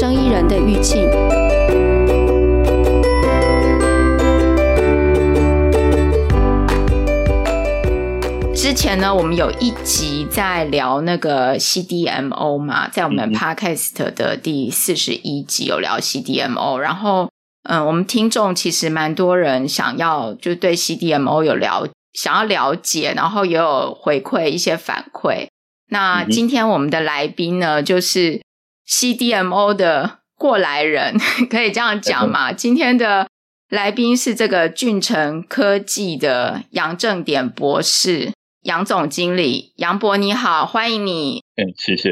生意人的玉庆。之前呢，我们有一集在聊那个 CDMO 嘛，在我们 Podcast 的第四十一集有聊 CDMO，然后嗯，我们听众其实蛮多人想要就对 CDMO 有了想要了解，然后也有回馈一些反馈。那今天我们的来宾呢，就是 CDMO 的过来人，可以这样讲嘛？今天的来宾是这个俊成科技的杨正典博士。杨总经理，杨博你好，欢迎你。嗯，谢谢。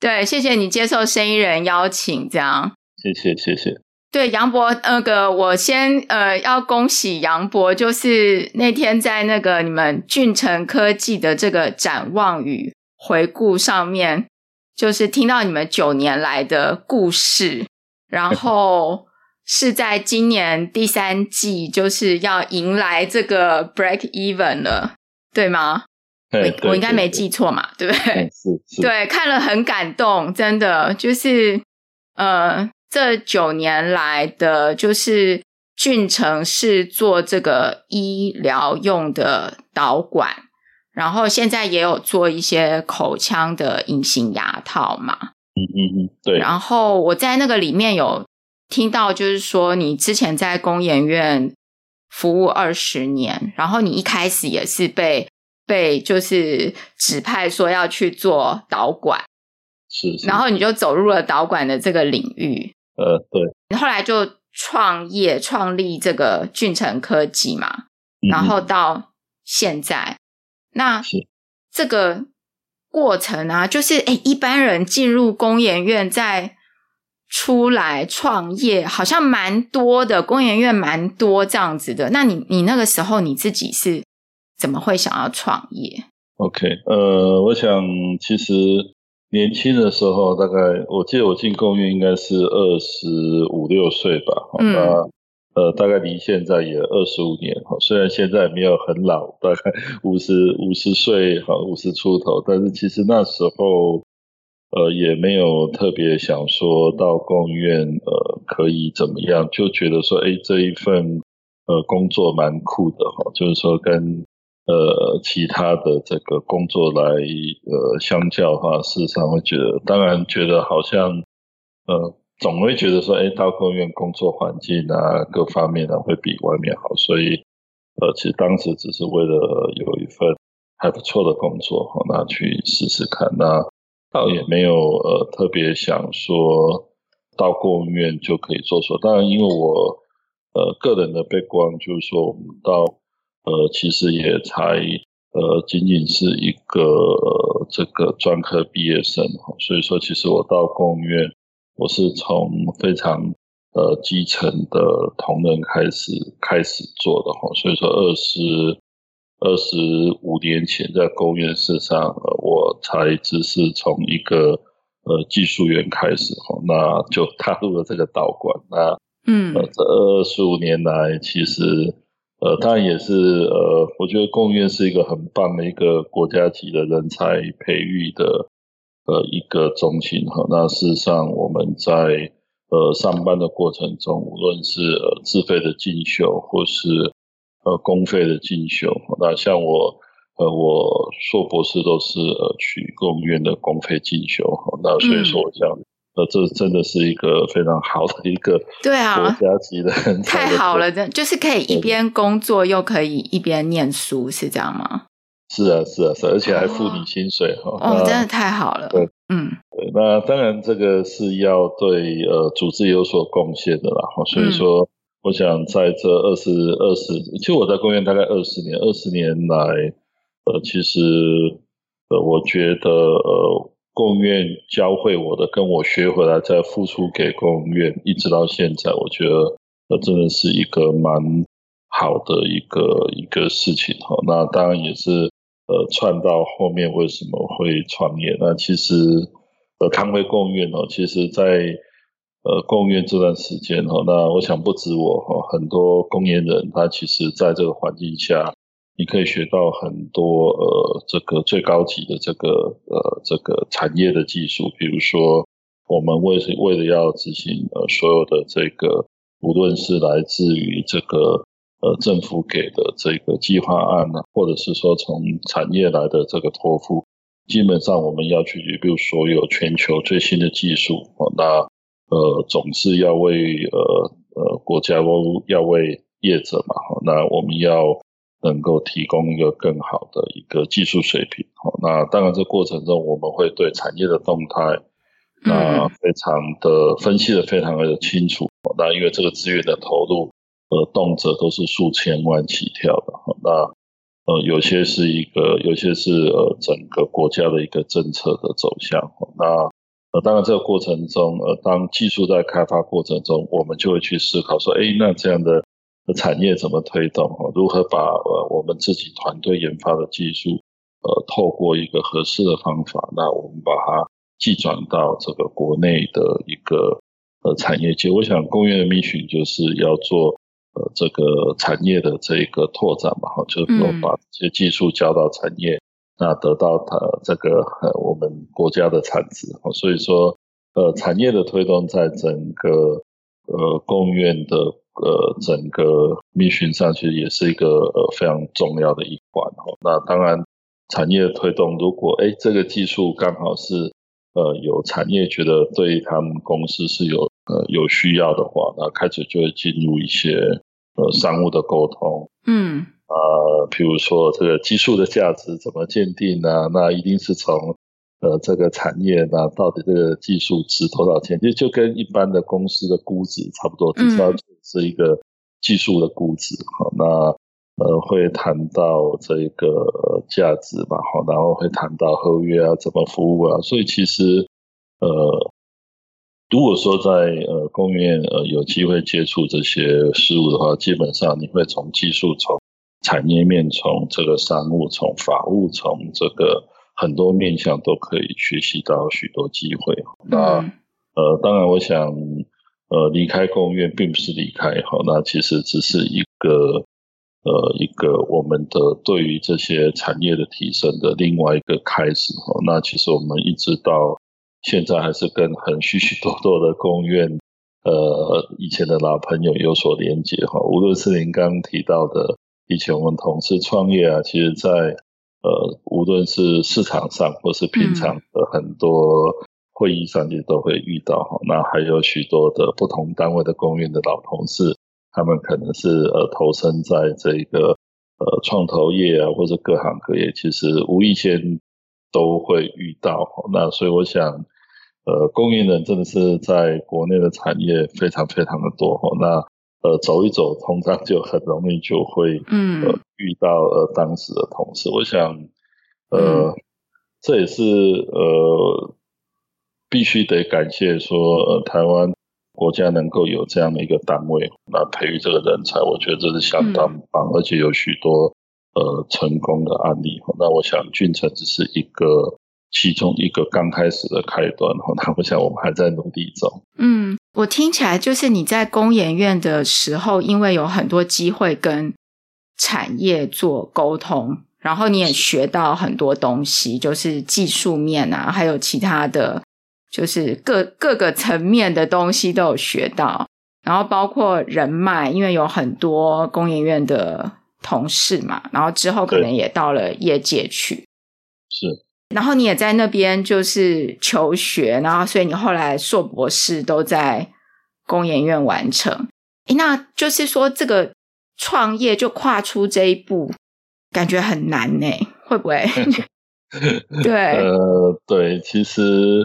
对，谢谢你接受生意人邀请，这样。谢谢，谢谢。对，杨博，那个我先呃要恭喜杨博，就是那天在那个你们俊成科技的这个展望与回顾上面，就是听到你们九年来的故事，然 后是在今年第三季就是要迎来这个 break even 了。对吗？我我应该没记错嘛，对不对？是 是。对，看了很感动，真的就是呃，这九年来的就是俊成是做这个医疗用的导管，然后现在也有做一些口腔的隐形牙套嘛。嗯嗯嗯，对。然后我在那个里面有听到，就是说你之前在工研院。服务二十年，然后你一开始也是被被就是指派说要去做导管，是，是，然后你就走入了导管的这个领域，呃，对，后来就创业创立这个俊成科技嘛，然后到现在，嗯、那这个过程啊，就是诶一般人进入工研院再。出来创业好像蛮多的，工研院蛮多这样子的。那你你那个时候你自己是怎么会想要创业？OK，呃，我想其实年轻的时候，大概我记得我进工院应该是二十五六岁吧。嗯。呃，大概离现在也二十五年哈，虽然现在没有很老，大概五十五十岁哈，五十出头，但是其实那时候。呃，也没有特别想说到工院，呃，可以怎么样，就觉得说，哎，这一份呃工作蛮酷的哈，就是说跟呃其他的这个工作来呃相较的话，事实上会觉得，当然觉得好像呃总会觉得说，哎，到工院工作环境啊，各方面呢会比外面好，所以呃，其实当时只是为了有一份还不错的工作哈，那去试试看。那。倒也没有呃特别想说到工院就可以做说，当然因为我呃个人的背光就是说我们到呃其实也才呃仅仅是一个、这个专科毕业生哈，所以说其实我到工院我是从非常呃基层的同仁开始开始做的哈，所以说二十。二十五年前在公院事实上，呃，我才只是从一个呃技术员开始哈，那就踏入了这个道馆。那嗯，呃，这二十五年来，其实呃，当然也是呃，我觉得公务员是一个很棒的一个国家级的人才培育的呃一个中心哈。那事实上，我们在呃上班的过程中，无论是呃自费的进修或是呃，公费的进修，那像我，呃，我硕博士都是呃去工院的公费进修，那所以说我想，嗯、呃，这真的是一个非常好的一个对啊国家级的太 好了，这就是可以一边工作又可以一边念书，是这样吗？是啊，是啊，是，而且还付你薪水哈，哦，哦，真的太好了，对，嗯，对，那当然这个是要对呃组织有所贡献的啦，所以说。嗯我想在这二十二十，其实我在公园大概二十年，二十年来，呃，其实，呃，我觉得，呃，公院教会我的，跟我学回来再付出给公院，一直到现在，我觉得，呃，真的是一个蛮好的一个一个事情哈。那当然也是，呃，串到后面为什么会创业？那其实，呃，谈回工院哦，其实在。呃，工院这段时间哈，那我想不止我哈，很多工研人他其实在这个环境下，你可以学到很多呃，这个最高级的这个呃这个产业的技术，比如说我们为为了要执行呃所有的这个，无论是来自于这个呃政府给的这个计划案呢，或者是说从产业来的这个托付，基本上我们要去，比如所有全球最新的技术，那呃总是要为呃呃国家要为业者嘛，那我们要能够提供一个更好的一个技术水平。那当然这过程中我们会对产业的动态。那非常的分析的非常的清楚，那因为这个资源的投入，呃，动辄都是数千万起跳的，那呃，有些是一个，有些是呃，整个国家的一个政策的走向。那呃，当然这个过程中，呃，当技术在开发过程中，我们就会去思考说，哎，那这样的产业怎么推动？如何把呃我们自己团队研发的技术，呃，透过一个合适的方法，那我们把它。寄转到这个国内的一个呃产业界，我想工业的 mission 就是要做呃这个产业的这一个拓展嘛，哈，就是说把这些技术交到产业，那得到它这个呃我们国家的产值，所以说呃产业的推动在整个呃工研院的呃整个 mission 上其实也是一个呃非常重要的一环，哈那当然产业的推动，如果哎这个技术刚好是呃，有产业觉得对他们公司是有呃有需要的话，那开始就会进入一些呃商务的沟通。嗯，呃，譬如说这个技术的价值怎么鉴定呢？那一定是从呃这个产业那到底这个技术值多少钱？就就跟一般的公司的估值差不多，至少是一个技术的估值。好，那。呃，会谈到这个价值吧，好，然后会谈到合约啊，怎么服务啊，所以其实，呃，如果说在呃工研院呃有机会接触这些事物的话，基本上你会从技术、从产业面、从这个商务、从法务、从这个很多面向都可以学习到许多机会。那呃，当然，我想呃离开工研院并不是离开，好，那其实只是一个。呃，一个我们的对于这些产业的提升的另外一个开始哈，那其实我们一直到现在还是跟很许许多多的公院呃以前的老朋友有所连接哈，无论是您刚提到的以前我们同事创业啊，其实在呃无论是市场上或是平常的很多会议上，其实都会遇到哈，那还有许多的不同单位的公院的老同事。他们可能是呃投身在这个呃创投业啊，或者各行各业，其实无意间都会遇到。那所以我想，呃，供应人真的是在国内的产业非常非常的多哈。那呃走一走，通常就很容易就会嗯遇到呃当时的同事。我想，呃，这也是呃必须得感谢说呃台湾。国家能够有这样的一个单位来培育这个人才，我觉得这是相当棒，嗯、而且有许多呃成功的案例。那我想俊成只是一个其中一个刚开始的开端。那我想我们还在努力中。嗯，我听起来就是你在工研院的时候，因为有很多机会跟产业做沟通，然后你也学到很多东西，就是技术面啊，还有其他的。就是各 各个层面的东西都有学到，然后包括人脉，因为有很多工研院的同事嘛，然后之后可能也到了业界去，是，然后你也在那边就是求学，然后所以你后来硕博士都在工研院完成，诶，那就是说这个创业就跨出这一步，感觉很难呢，会不会？对，呃，对，其实。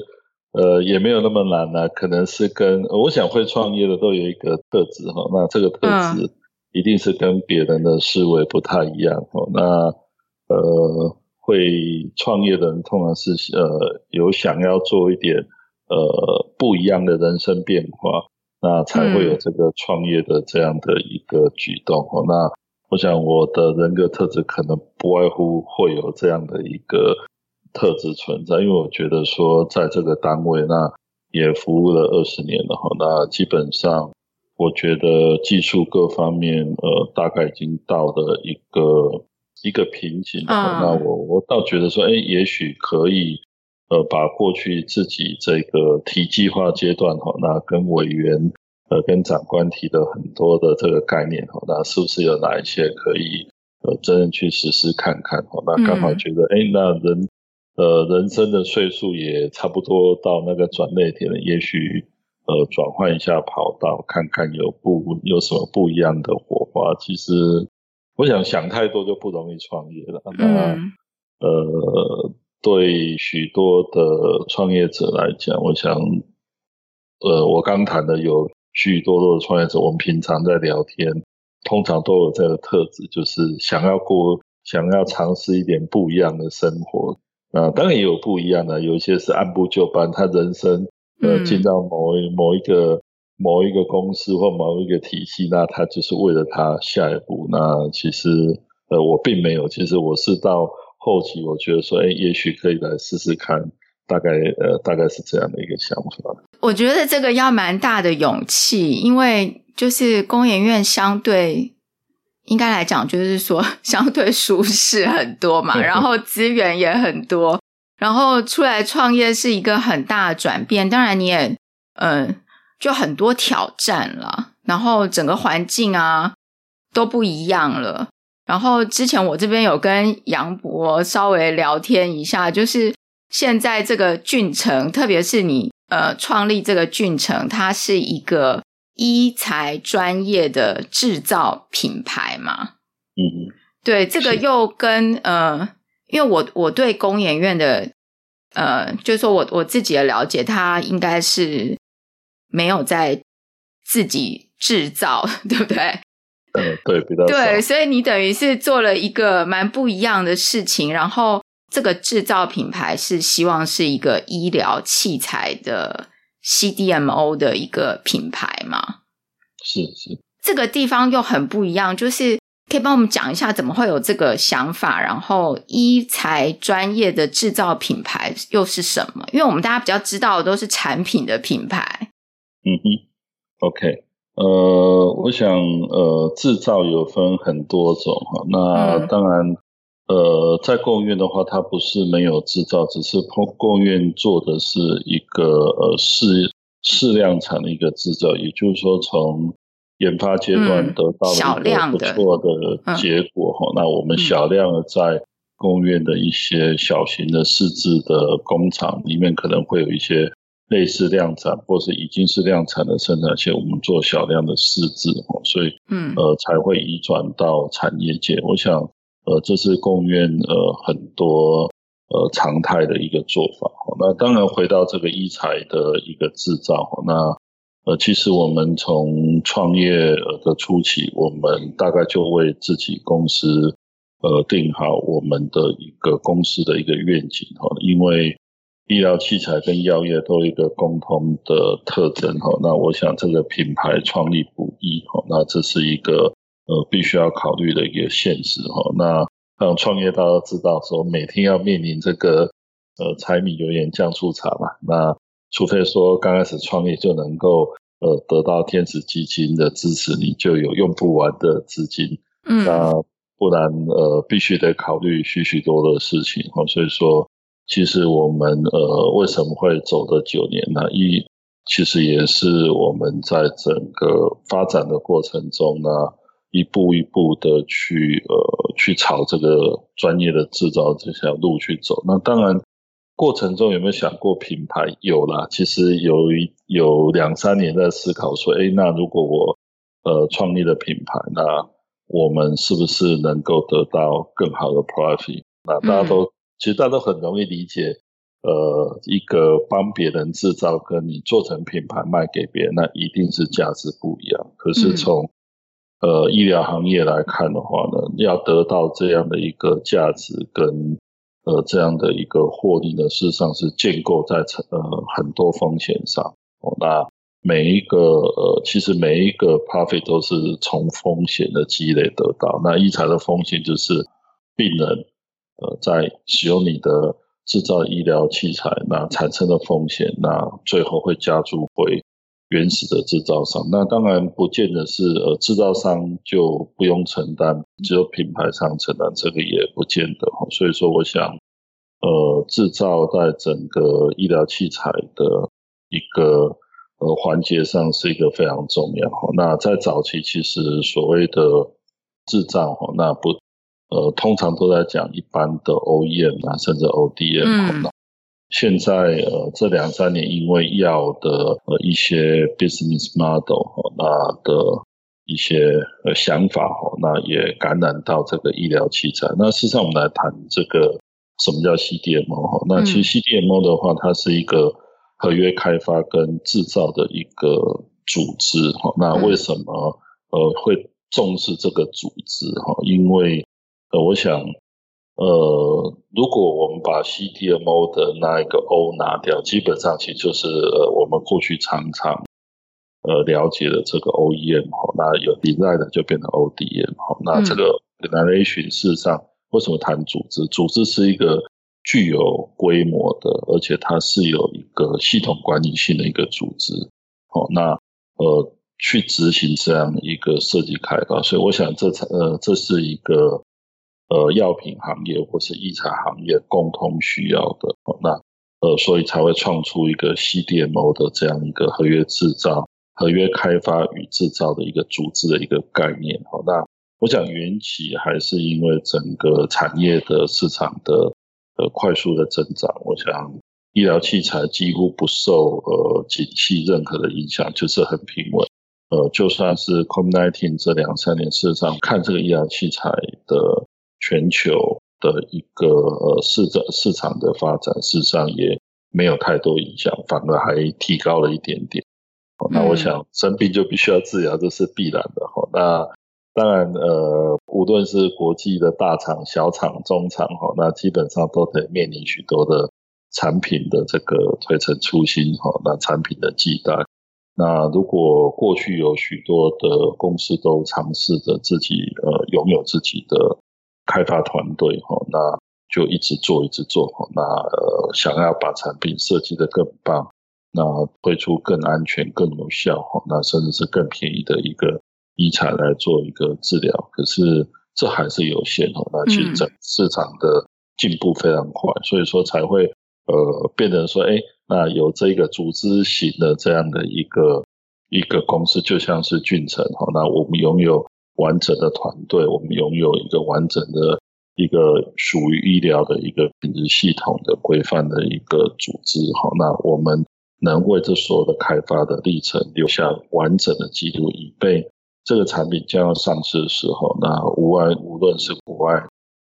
呃，也没有那么难呢、啊，可能是跟我想会创业的都有一个特质哈，那这个特质一定是跟别人的思维不太一样哦。那呃，会创业的人通常是呃有想要做一点呃不一样的人生变化，那才会有这个创业的这样的一个举动哈。那我想我的人格特质可能不外乎会有这样的一个。特质存在，因为我觉得说，在这个单位，那也服务了二十年了哈，那基本上，我觉得技术各方面，呃，大概已经到了一个一个瓶颈。那我我倒觉得说，哎，也许可以，呃把过去自己这个提计划阶段哈，那跟委员呃跟长官提的很多的这个概念哈，那是不是有哪一些可以呃真正去实施看看哈？那刚好觉得哎、嗯，那人呃人生的岁数也差不多到那个转捩点了，也许。呃，转换一下跑道，看看有不有什么不一样的火花。其实，我想想太多就不容易创业了。那、嗯、呃，对许多的创业者来讲，我想，呃，我刚谈的有许多多的创业者，我们平常在聊天，通常都有这个特质，就是想要过，想要尝试一点不一样的生活。啊，当然也有不一样的，有一些是按部就班，他人生。呃，进到某一某一个某一个公司或某一个体系，那他就是为了他下一步。那其实呃，我并没有，其实我是到后期，我觉得说，哎，也许可以来试试看，大概呃，大概是这样的一个想法。我觉得这个要蛮大的勇气，因为就是工研院相对应该来讲，就是说相对舒适很多嘛，然后资源也很多。然后出来创业是一个很大的转变，当然你也，嗯、呃，就很多挑战了。然后整个环境啊都不一样了。然后之前我这边有跟杨博稍微聊天一下，就是现在这个峻成，特别是你呃创立这个峻成，它是一个医材专业的制造品牌嘛。嗯嗯，对，这个又跟呃。因为我我对工研院的，呃，就是说我我自己的了解，它应该是没有在自己制造，对不对？嗯，对，比较对，所以你等于是做了一个蛮不一样的事情，然后这个制造品牌是希望是一个医疗器材的 CDMO 的一个品牌嘛？是是，这个地方又很不一样，就是。可以帮我们讲一下怎么会有这个想法？然后医材专业的制造品牌又是什么？因为我们大家比较知道的都是产品的品牌。嗯哼，OK，呃，我想呃，制造有分很多种哈。那当然，嗯、呃，在工研院的话，它不是没有制造，只是工工研院做的是一个呃试试量产的一个制造，也就是说从。研发阶段得到了一个不错的结果哈、嗯，那我们小量的在工研院的一些小型的试制的工厂里面，可能会有一些类似量产或是已经是量产的生产线，我们做小量的试制哈，所以嗯呃才会移转到产业界。我想呃这是工研院呃很多呃常态的一个做法。那当然回到这个医材的一个制造那。呃，其实我们从创业的初期，我们大概就为自己公司呃定好我们的一个公司的一个愿景哈。因为医疗器材跟药业都有一个共同的特征哈。那我想这个品牌创立不易哈。那这是一个呃必须要考虑的一个现实哈。那像创业大家都知道说，每天要面临这个呃柴米油盐酱醋茶嘛。那除非说刚开始创业就能够呃得到天使基金的支持，你就有用不完的资金，嗯，那不然呃必须得考虑许许多多的事情哈。所以说，其实我们呃为什么会走的九年呢？一其实也是我们在整个发展的过程中呢，一步一步的去呃去朝这个专业的制造这条路去走。那当然。过程中有没有想过品牌？有啦，其实有一有两三年在思考说，哎，那如果我呃创立了品牌，那我们是不是能够得到更好的 profit？那大家都、其实大家都很容易理解，呃，一个帮别人制造跟你做成品牌卖给别人，那一定是价值不一样。可是从、嗯、呃医疗行业来看的话呢，要得到这样的一个价值跟呃，这样的一个获利呢，事实上是建构在呃很多风险上。哦，那每一个呃，其实每一个 profit 都是从风险的积累得到。那医材的风险就是病人呃在使用你的制造医疗器材，那产生的风险，那最后会加注回原始的制造商。那当然不见得是呃制造商就不用承担，只有品牌商承担，这个也不见得。所以说，我想呃制造在整个医疗器材的一个呃环节上是一个非常重要。那在早期其实所谓的制造哈，那不呃通常都在讲一般的 OEM 啊，甚至 ODM。嗯现在呃，这两三年因为药的呃一些 business model 哈，那的一些呃想法哈，那也感染到这个医疗器材。那事实上，我们来谈这个什么叫 CDMO 哈？那其实 CDMO 的话，它是一个合约开发跟制造的一个组织哈。那为什么呃会重视这个组织哈？因为呃，我想。呃，如果我们把 CDMO 的那一个 O 拿掉，基本上其实就是呃我们过去常常呃了解的这个 OEM 哈，那有 design 的就变成 ODM 哈，那这个 organization 事实上为什么谈组织？组织是一个具有规模的，而且它是有一个系统管理性的一个组织，好，那呃去执行这样一个设计开发，所以我想这才呃这是一个。呃，药品行业或是医材行业共同需要的，那呃，所以才会创出一个 CDMO 的这样一个合约制造、合约开发与制造的一个组织的一个概念。好，那我想缘起还是因为整个产业的市场的呃快速的增长。我想医疗器材几乎不受呃景气任何的影响，就是很平稳。呃，就算是 COVID-19 这两三年，事实上看这个医疗器材的。全球的一个呃市场市场的发展，事实上也没有太多影响，反而还提高了一点点。那我想生病就必须要治疗，这是必然的哈。那当然呃，无论是国际的大厂、小厂、中厂哈，那基本上都得面临许多的产品的这个推陈出新哈，那产品的替代。那如果过去有许多的公司都尝试着自己呃拥有自己的。开发团队哈，那就一直做，一直做哈。那呃，想要把产品设计得更棒，那推出更安全、更有效哈，那甚至是更便宜的一个医材来做一个治疗。可是这还是有限哈。那其实整市场的进步非常快，所以说才会呃变成说，哎，那有这个组织型的这样的一个一个公司，就像是俊成哈。那我们拥有。完整的团队，我们拥有一个完整的一个属于医疗的一个品质系统的规范的一个组织。好，那我们能为这所有的开发的历程留下完整的记录，以备这个产品将要上市的时候，那无外无论是国外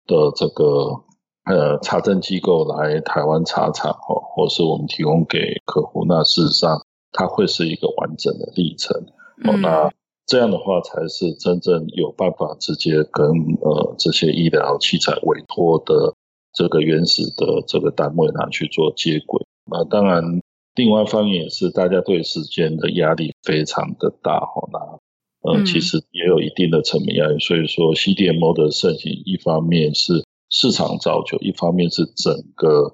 的这个呃查证机构来台湾查厂，或或是我们提供给客户，那事实上它会是一个完整的历程。好，那。这样的话，才是真正有办法直接跟呃这些医疗器材委托的这个原始的这个单位拿去做接轨。那当然，另外一方面也是大家对时间的压力非常的大哈。那呃，其实也有一定的成本压力。所以说，CDMO 的盛行，一方面是市场造就，一方面是整个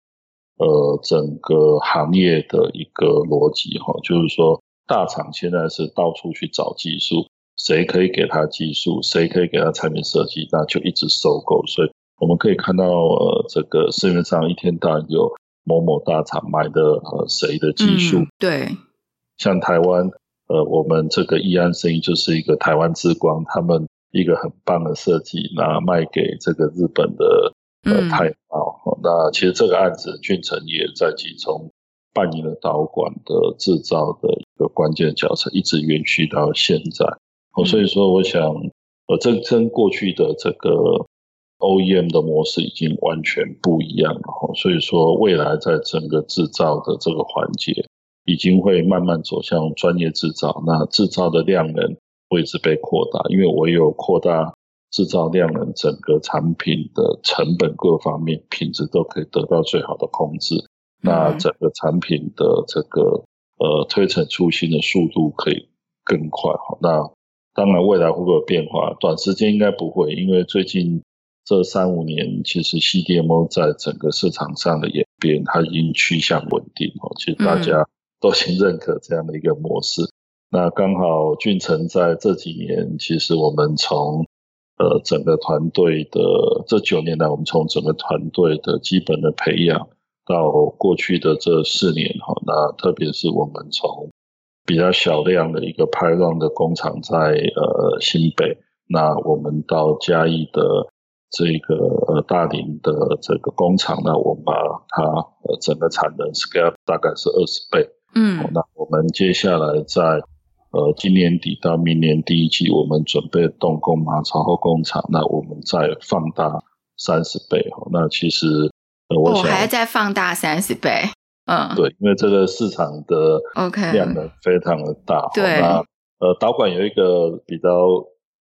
呃整个行业的一个逻辑哈，就是说。大厂现在是到处去找技术，谁可以给他技术，谁可以给他产品设计，那就一直收购。所以我们可以看到，呃，这个市面上一天到晚有某某大厂买的呃谁的技术。嗯，对。像台湾，呃，我们这个易安生意就是一个台湾之光，他们一个很棒的设计，那卖给这个日本的呃太茂。嗯，那其实这个案子，俊成也在其中。扮演了导管的制造的一个关键角色，一直延续到现在。哦，所以说，我想，呃，这跟过去的这个 OEM 的模式已经完全不一样了。哈，所以说，未来在整个制造的这个环节，已经会慢慢走向专业制造。那制造的量能会一直被扩大，因为我有扩大制造量能，整个产品的成本各方面品质都可以得到最好的控制。那整个产品的这个呃推陈出新的速度可以更快哈。那当然未来会不会有变化？短时间应该不会，因为最近这三五年其实 CDMO 在整个市场上的演变，它已经趋向稳定哦。其实大家都已经认可这样的一个模式。嗯、那刚好俊成在这几年，其实我们从呃整个团队的这九年来，我们从整个团队的基本的培养到过去的这四年哈，那特别是我们从比较小量的一个 Pilot 的工厂在呃新北，那我们到嘉义的这个呃大林的这个工厂，那我们把它呃整个产能 scale 大概是二十倍，嗯，那我们接下来在呃今年底到明年第一季，我们准备动工马槽后工厂，那我们再放大三十倍，那其实呃我想、哦、还要再放大三十倍。嗯，对，因为这个市场的 OK 量呢非常的大。对，那呃导管有一个比较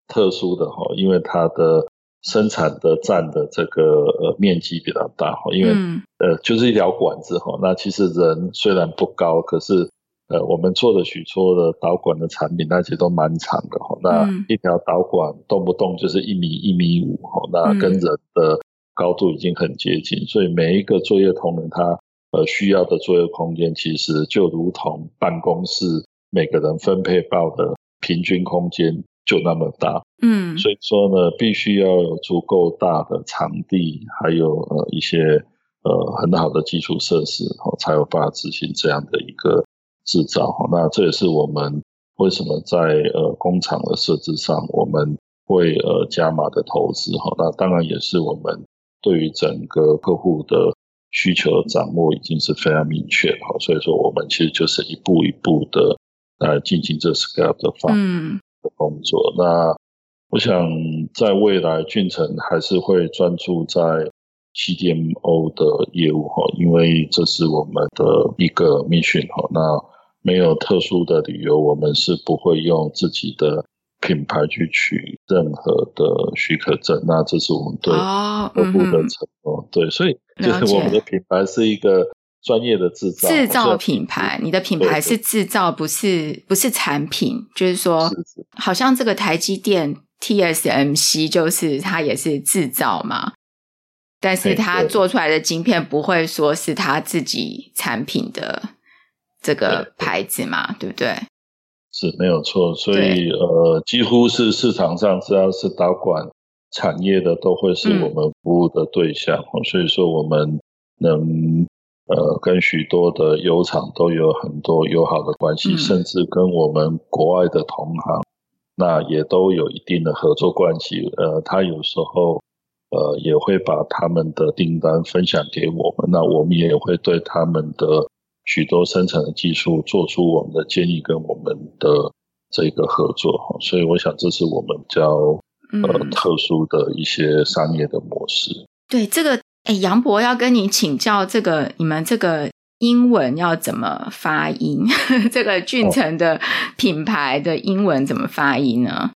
特殊的哈，因为它的生产的占的这个呃面积比较大哈，因为、嗯、呃就是一条管子哈。那其实人虽然不高，可是呃我们做的许多的导管的产品，那其实都蛮长的哈。那一条导管动不动就是一米一米五哈，那跟人的高度已经很接近，所以每一个作业同仁他。呃，需要的作业空间其实就如同办公室每个人分配到的平均空间就那么大，嗯，所以说呢，必须要有足够大的场地，还有呃一些呃很好的基础设施，哦，才有办法执行这样的一个制造。那这也是我们为什么在呃工厂的设置上，我们会呃加码的投资。哈，那当然也是我们对于整个客户的。需求的掌握已经是非常明确了，所以说我们其实就是一步一步的来进行这 scale 的方的工作。嗯、那我想在未来，俊成还是会专注在 CDMO 的业务哈，因为这是我们的一个 mission 哈。那没有特殊的理由，我们是不会用自己的。品牌去取任何的许可证，那这是我们对客户的承诺。Oh, 对，所以就是我们的品牌是一个专业的制造，制造品牌。你的品牌是制造，不是不是产品。就是说，是是好像这个台积电 TSMC，就是它也是制造嘛，但是它做出来的晶片不会说是它自己产品的这个牌子嘛，对，对，对不对？是没有错，所以呃，几乎是市场上只要是导管产业的，都会是我们服务的对象。嗯、所以说，我们能呃跟许多的油厂都有很多友好的关系，嗯、甚至跟我们国外的同行，那也都有一定的合作关系。呃，他有时候呃也会把他们的订单分享给我们，那我们也会对他们的。许多生产的技术做出我们的建议跟我们的这个合作，所以我想这是我们比较呃特殊的一些商业的模式。嗯、对这个，哎，杨博要跟你请教，这个你们这个英文要怎么发音？这个俊成的品牌的英文怎么发音呢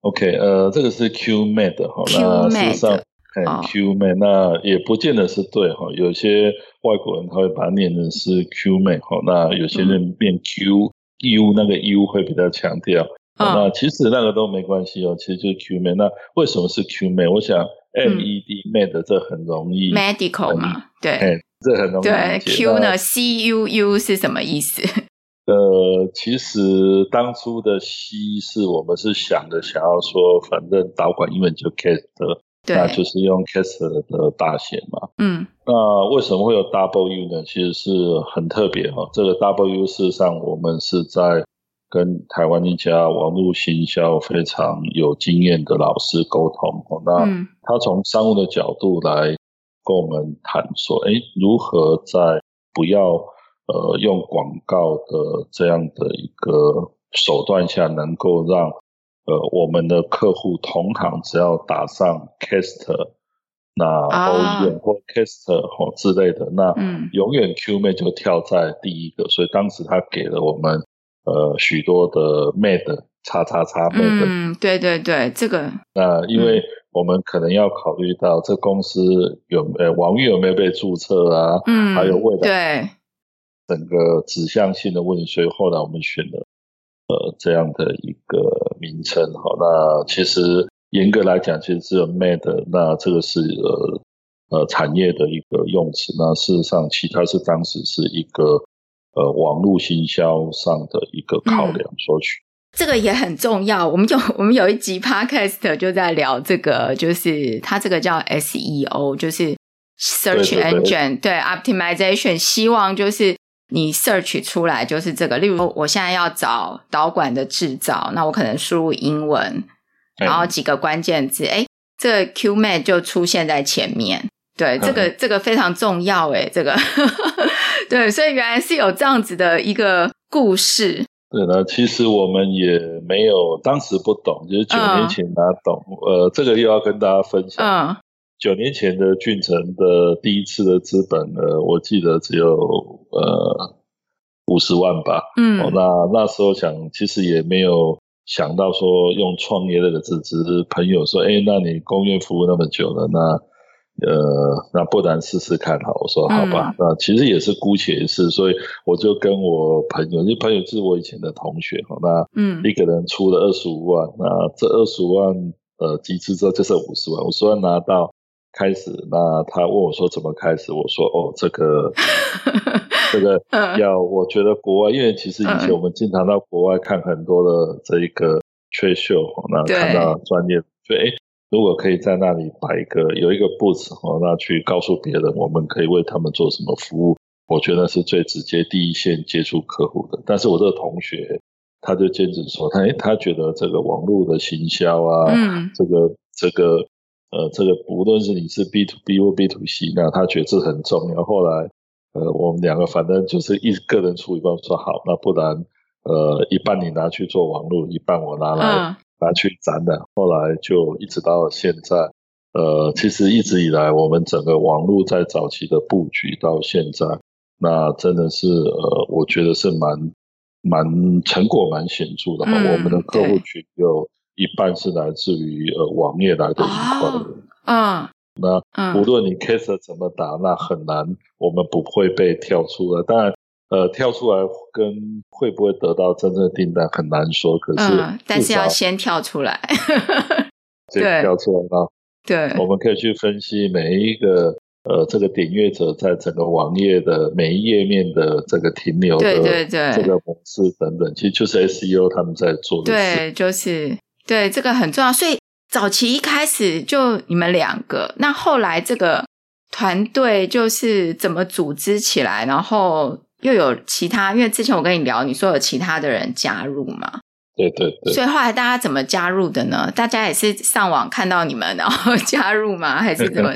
？OK，呃，这个是 Q-Med 哈，Q-Med。很 Q man，那也不见得是对哈。有些外国人他会把它念成是 Q man 哈，那有些人念 Q U，那个 U 会比较强调。那其实那个都没关系哦，其实就是 Q man。那为什么是 Q man？我想 M E D med 这很容易，medical 嘛，对，这很容易。对 Q 呢，C U U 是什么意思？呃，其实当初的 C 是我们是想的，想要说，反正导管英文就。对那就是用 Kester 的大写嘛。嗯，那为什么会有 W 呢？其实是很特别哈。这个 W 事实上我们是在跟台湾一家网络行销非常有经验的老师沟通哦。那他从商务的角度来跟我们谈说，哎，如何在不要呃用广告的这样的一个手段下，能够让呃，我们的客户同行只要打上 caster，那 OEM 或 caster 或之类的，那永远 Q-Med 就跳在第一个，所以当时他给了我们呃许多的 Mad 叉叉叉 Mad，。嗯，对对对，这个。那因为我们可能要考虑到这公司有呃网域有没有被注册啊，嗯，还有未来对整个指向性的问题，所以后来我们选了。呃，这样的一个名称好，那其实严格来讲，其实只有 Made，那这个是呃呃产业的一个用词。那事实上，其他是当时是一个呃网络行销上的一个考量所取。这个也很重要。我们有我们有一集 podcast 就在聊这个，就是它这个叫 SEO，就是 search engine 对，对，对，对 optimization，希望就是你 search 出来就是这个。例如，我现在要找导管的制造，那我可能输入英文，然后几个关键字，哎，这个 QMAT 就出现在前面。对，这个这个非常重要诶，这个 对，所以原来是有这样子的一个故事。对呢，其实我们也没有当时不懂，就是九年前哪懂？嗯、呃，这个又要跟大家分享。嗯，九年前的俊成的第一次的资本，呢，我记得只有呃五十万吧。嗯，哦、那那时候想，其实也没有想到说用创业这个字，只是朋友说，哎，那你公院服务那么久了，那。呃，那不然试试看哈，我说好吧，嗯、那其实也是姑且一试，所以我就跟我朋友，因朋友是我以前的同学，那嗯，一个人出了二十五万，嗯、那这二十五万呃集资之后就是五十万，五十万拿到开始，那他问我说怎么开始，我说哦这个 这个要我觉得国外，因为其实以前我们经常到国外看很多的这一个 trade show，那看到专业，就哎。如果可以在那里摆一个有一个 booth 哦，那去告诉别人我们可以为他们做什么服务，我觉得是最直接第一线接触客户的。但是我这个同学他就坚持说，他诶他觉得这个网络的行销啊，嗯，这个这个呃这个无论是你是 B to B 或 B to C，那他觉得这很重要。后来呃我们两个反正就是一个人出一半，说好，那不然呃一半你拿去做网络，一半我拿来。嗯拿去展览，后来就一直到现在，呃，其实一直以来，我们整个网络在早期的布局到现在，那真的是呃，我觉得是蛮蛮成果蛮显著的。嗯、我们的客户群有一半是来自于呃网页来的嗯，那无论你 case 怎么打，那很难，我们不会被跳出来。当然。呃，跳出来跟会不会得到真正的订单很难说，可是、嗯、但是要先跳出来，对，跳出来啊，对，我们可以去分析每一个呃这个点阅者在整个网页的每一页面的这个停留的对对对。这个模式等等，其实就是 SEO 他们在做的事，对，就是对这个很重要。所以早期一开始就你们两个，那后来这个团队就是怎么组织起来，然后。又有其他，因为之前我跟你聊，你说有其他的人加入嘛？对对对。所以后来大家怎么加入的呢？大家也是上网看到你们然后 加入吗？还是怎么？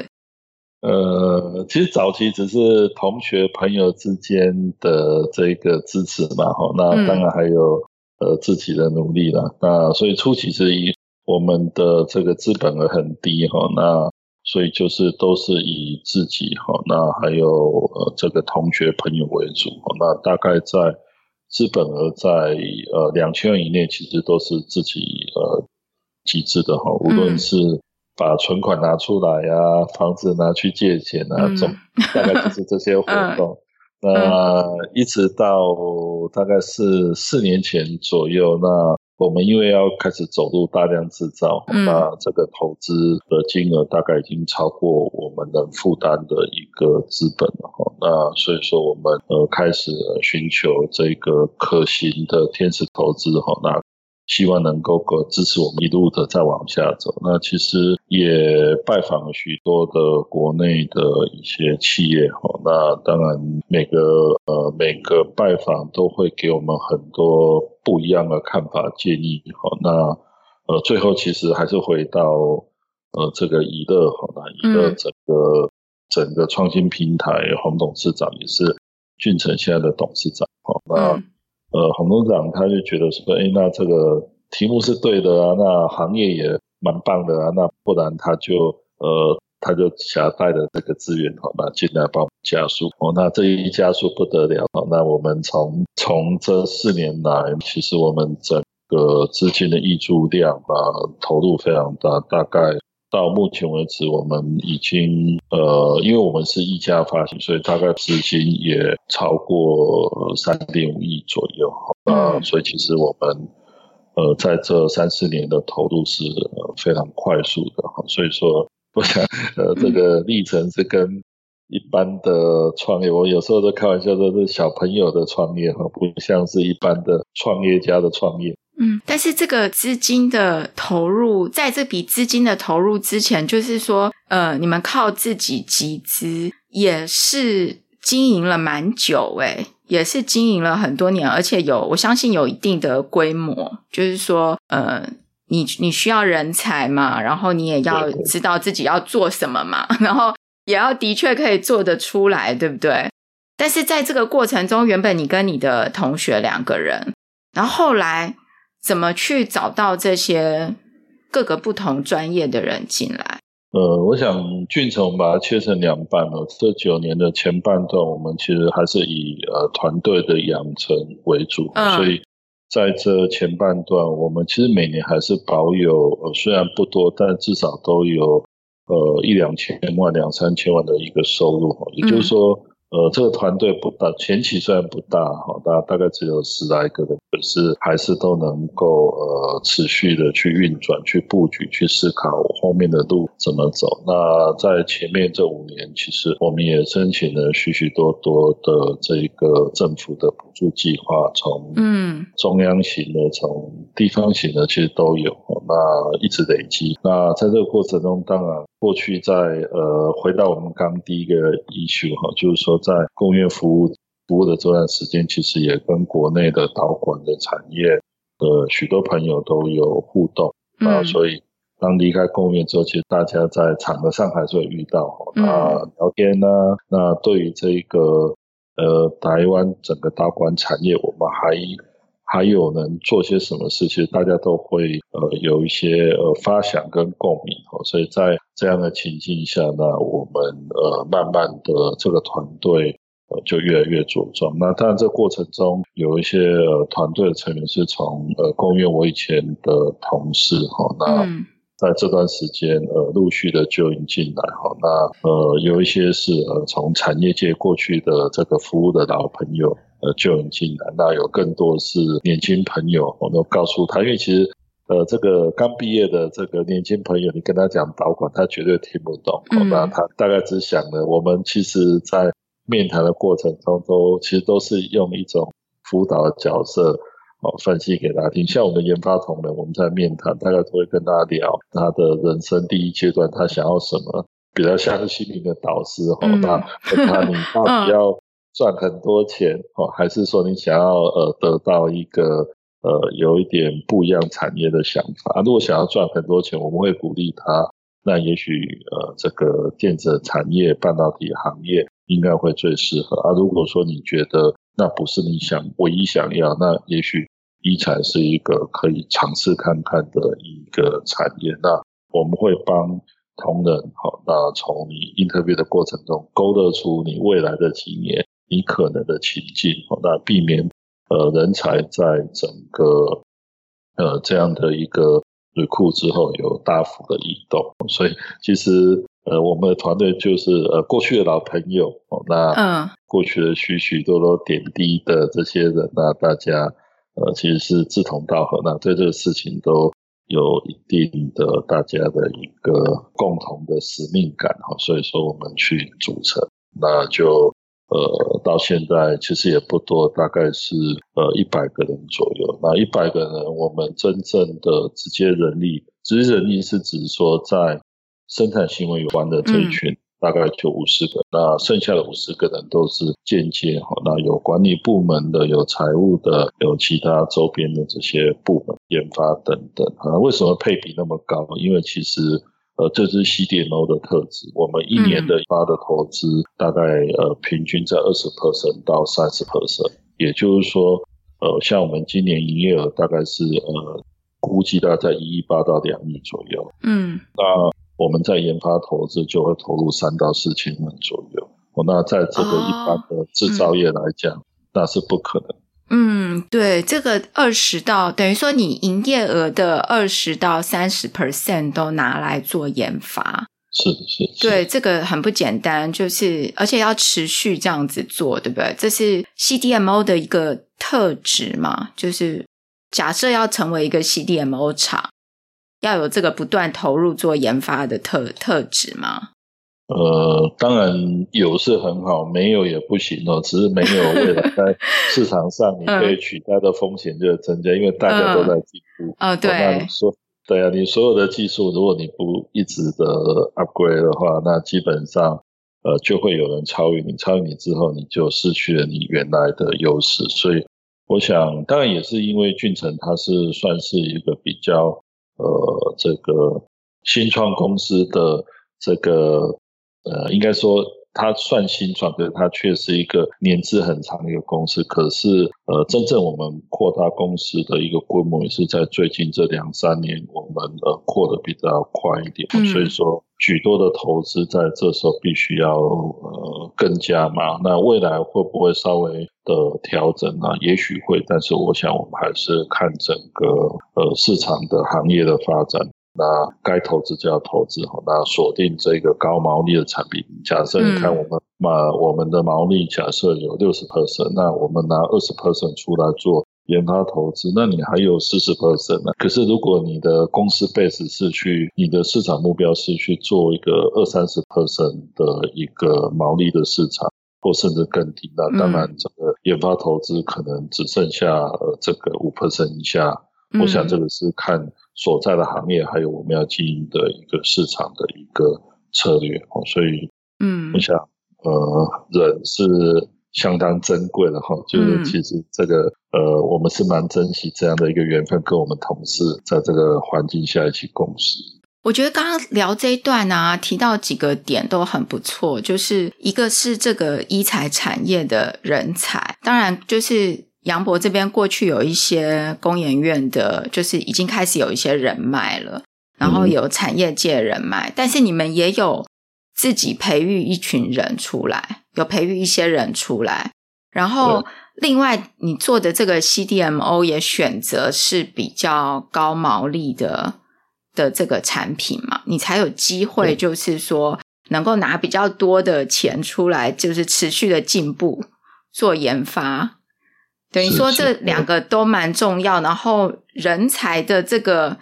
呃，其实早期只是同学朋友之间的这个支持嘛，哈。那当然还有、嗯、呃自己的努力了。那所以初期是以我们的这个资本额很低哈，那。所以就是都是以自己哈，那还有呃这个同学朋友为主，那大概在资本额在呃两千万以内，其实都是自己呃集资的哈，无论是把存款拿出来啊，房子拿去借钱啊，总大概就是这些活动。那一直到大概是四年前左右，那。我们因为要开始走入大量制造，嗯、那这个投资的金额大概已经超过我们能负担的一个资本了哈。那所以说我们呃开始寻求这个可行的天使投资哈。那希望能够够支持我们一路的再往下走。那其实也拜访了许多的国内的一些企业哈。那当然每个呃每个拜访都会给我们很多不一样的看法建议哈。那呃最后其实还是回到呃这个以乐哈。那以乐整个、整个创新平台洪董事长也是俊成现在的董事长哈。那。呃，洪董事长他就觉得说，哎，那这个题目是对的啊，那行业也蛮棒的啊，那不然他就呃，他就想带着这个资源哈，那进来帮我们加速哦，那这一加速不得了，那我们从从这四年来，其实我们整个资金的挹注量啊，投入非常大，大概。到目前为止，我们已经呃，因为我们是一家发行，所以大概资金也超过三点五亿左右。呃，所以其实我们呃在这三四年的投入是非常快速的。所以说，我想呃这个历程是跟一般的创业，我有时候都开玩笑说，是小朋友的创业哈，不像是一般的创业家的创业。嗯，但但是这个资金的投入，在这笔资金的投入之前，就是说，呃，你们靠自己集资，也是经营了蛮久，诶，也是经营了很多年，而且有，我相信有一定的规模，就是说，呃，你你需要人才嘛，然后你也要知道自己要做什么嘛，然后也要的确可以做得出来，对不对？但是在这个过程中，原本你跟你的同学两个人，然后后来。怎么去找到这些各个不同专业的人进来？呃，我想俊成把它切成两半了。这九年的前半段，我们其实还是以呃团队的养成为主，嗯、所以在这前半段，我们其实每年还是保有，呃、虽然不多，但至少都有呃一两千万、两三千万的一个收入。也就是说。嗯呃，这个团队不大，前期虽然不大哈，大大概只有十来个人，可是还是都能够呃持续的去运转、去布局、去思考后面的路怎么走。那在前面这五年，其实我们也申请了许许多多的这个政府的补助计划，从嗯中央型的、从地方型的，其实都有。那一直累积。那在这个过程中，当然。过去在呃，回到我们刚第一个 issue 哈，就是说在共院服务服务的这段时间，其实也跟国内的导管的产业呃许多朋友都有互动啊，所以当离开共院之后，其实大家在场合上还是会遇到啊聊天呢、啊。那对于这个呃台湾整个导管产业，我们还。还有能做些什么事？其实大家都会呃有一些呃发想跟共鸣哦，所以在这样的情境下，那我们呃慢慢的这个团队呃就越来越茁壮。那当然这过程中有一些呃团队的成员是从呃公院我以前的同事哈，那在这段时间呃陆续的就引进来哈，那呃有一些是呃从产业界过去的这个服务的老朋友。呃，就引进来，那有更多是年轻朋友，我都告诉他，因为其实，呃，这个刚毕业的这个年轻朋友，你跟他讲导管，他绝对听不懂。嗯。那他大概只想呢，我们其实，在面谈的过程中都，都其实都是用一种辅导的角色，哦，分析给大家听。像我们研发同仁，我们在面谈，大概都会跟大家聊他的人生第一阶段，他想要什么，比较像是心灵的导师，哦，嗯。那问他你 到底要。嗯赚很多钱哦，还是说你想要呃得到一个呃有一点不一样产业的想法？如果想要赚很多钱，我们会鼓励他。那也许呃这个电子产业、半导体行业应该会最适合啊。如果说你觉得那不是你想唯一想要，那也许医材是一个可以尝试看看的一个产业。那我们会帮同仁好，那从你 interview 的过程中勾勒出你未来的几年。你可能的情境，好那避免呃人才在整个呃这样的一个 recruit 之后有大幅的移动，所以其实呃我们的团队就是呃过去的老朋友，那嗯过去的许许多多点滴的这些人，那大家呃其实是志同道合，那对这个事情都有一定的大家的一个共同的使命感哈，所以说我们去组成，那就。呃，到现在其实也不多，大概是呃一百个人左右。那一百个人，我们真正的直接人力，直接人力是指说在生产行为有关的这一群，嗯、大概就五十个。那剩下的五十个人都是间接哈，那有管理部门的，有财务的，有其他周边的这些部门、研发等等。啊，为什么配比那么高？因为其实。呃，这是 CDMO 的特质。我们一年的发的投资大概呃平均在二十 percent 到三十 percent，也就是说，呃，像我们今年营业额大概是呃估计大概在一亿八到两亿左右。嗯，那我们在研发投资就会投入三到四千万左右。哦，那在这个一般的制造业来讲，哦嗯、那是不可能。嗯，对，这个二十到等于说你营业额的二十到三十 percent 都拿来做研发，是是，是，对，这个很不简单，就是而且要持续这样子做，对不对？这是 CDMO 的一个特质嘛，就是假设要成为一个 CDMO 厂，要有这个不断投入做研发的特特质吗。呃，当然有是很好，没有也不行哦。只是没有未来在 市场上你可以取代的风险就增加，因为大家都在进步。啊、嗯，对。那你说，对啊，你所有的技术，如果你不一直的 upgrade 的话，那基本上呃就会有人超越你，超越你之后，你就失去了你原来的优势。所以，我想，当然也是因为俊成他是算是一个比较呃这个新创公司的这个。呃，应该说它算新创，可是它却是一个年资很长的一个公司。可是，呃，真正我们扩大公司的一个规模，也是在最近这两三年，我们呃扩的比较快一点。嗯、所以说，许多的投资在这时候必须要呃更加嘛。那未来会不会稍微的调整呢？也许会，但是我想我们还是看整个呃市场的行业的发展。那该投资就要投资，那锁定这个高毛利的产品。假设你看我们，那、嗯、我们的毛利假设有六十 percent，那我们拿二十 percent 出来做研发投资，那你还有四十 percent 呢？可是如果你的公司 base 是去，你的市场目标是去做一个二三十 percent 的一个毛利的市场，或甚至更低，那当然这个研发投资可能只剩下呃这个五 percent 以下。我想这个是看所在的行业，还有我们要经营的一个市场的一个策略哦。所以，嗯，我想，呃，人是相当珍贵的哈。就是其实这个，呃，我们是蛮珍惜这样的一个缘分，跟我们同事在这个环境下一起共事。我觉得刚刚聊这一段啊，提到几个点都很不错，就是一个是这个医材产业的人才，当然就是。杨博这边过去有一些工研院的，就是已经开始有一些人脉了，然后有产业界人脉，嗯、但是你们也有自己培育一群人出来，有培育一些人出来，然后另外你做的这个 CDMO 也选择是比较高毛利的的这个产品嘛，你才有机会就是说能够拿比较多的钱出来，就是持续的进步做研发。等于说这两个都蛮重要，然后人才的这个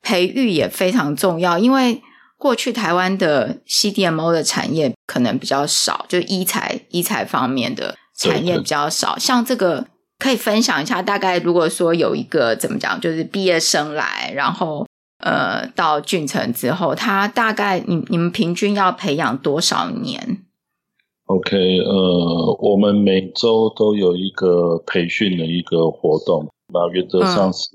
培育也非常重要，因为过去台湾的 CDMO 的产业可能比较少，就医材医材方面的产业比较少。像这个可以分享一下，大概如果说有一个怎么讲，就是毕业生来，然后呃到俊成之后，他大概你你们平均要培养多少年？OK，呃，我们每周都有一个培训的一个活动，那原则上是、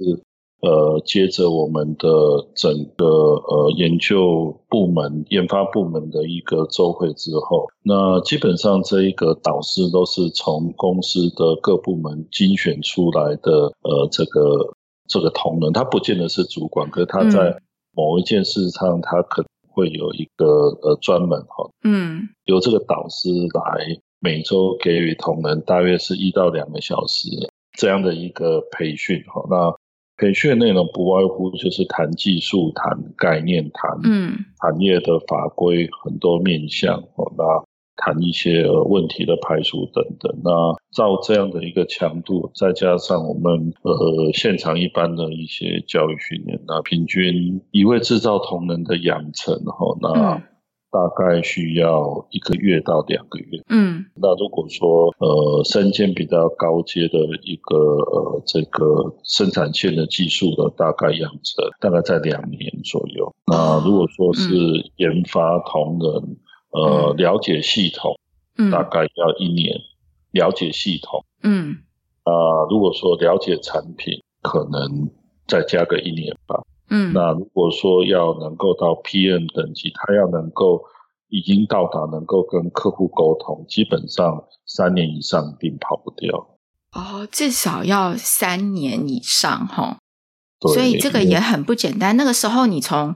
嗯、呃，接着我们的整个呃研究部门、研发部门的一个周会之后，那基本上这一个导师都是从公司的各部门精选出来的，呃，这个这个同仁，他不见得是主管，可是他在某一件事上，他可能。会有一个呃专门哈，嗯，由这个导师来每周给予同仁大约是一到两个小时这样的一个培训哈。那培训的内容不外乎就是谈技术、谈概念、谈嗯产业的法规很多面向哦。那谈一些问题的排除等等，那照这样的一个强度，再加上我们呃现场一般的一些教育训练，那平均一位制造同仁的养成哈，那大概需要一个月到两个月。嗯，那如果说呃身兼比较高阶的一个呃这个生产线的技术的大概养成，大概在两年左右。那如果说是研发同仁，呃，了解系统，嗯，大概要一年。嗯、了解系统，嗯，啊、呃，如果说了解产品，可能再加个一年吧，嗯。那如果说要能够到 PM 等级，他要能够已经到达能够跟客户沟通，基本上三年以上并跑不掉。哦，至少要三年以上，哈。所以这个也很不简单。那个时候你从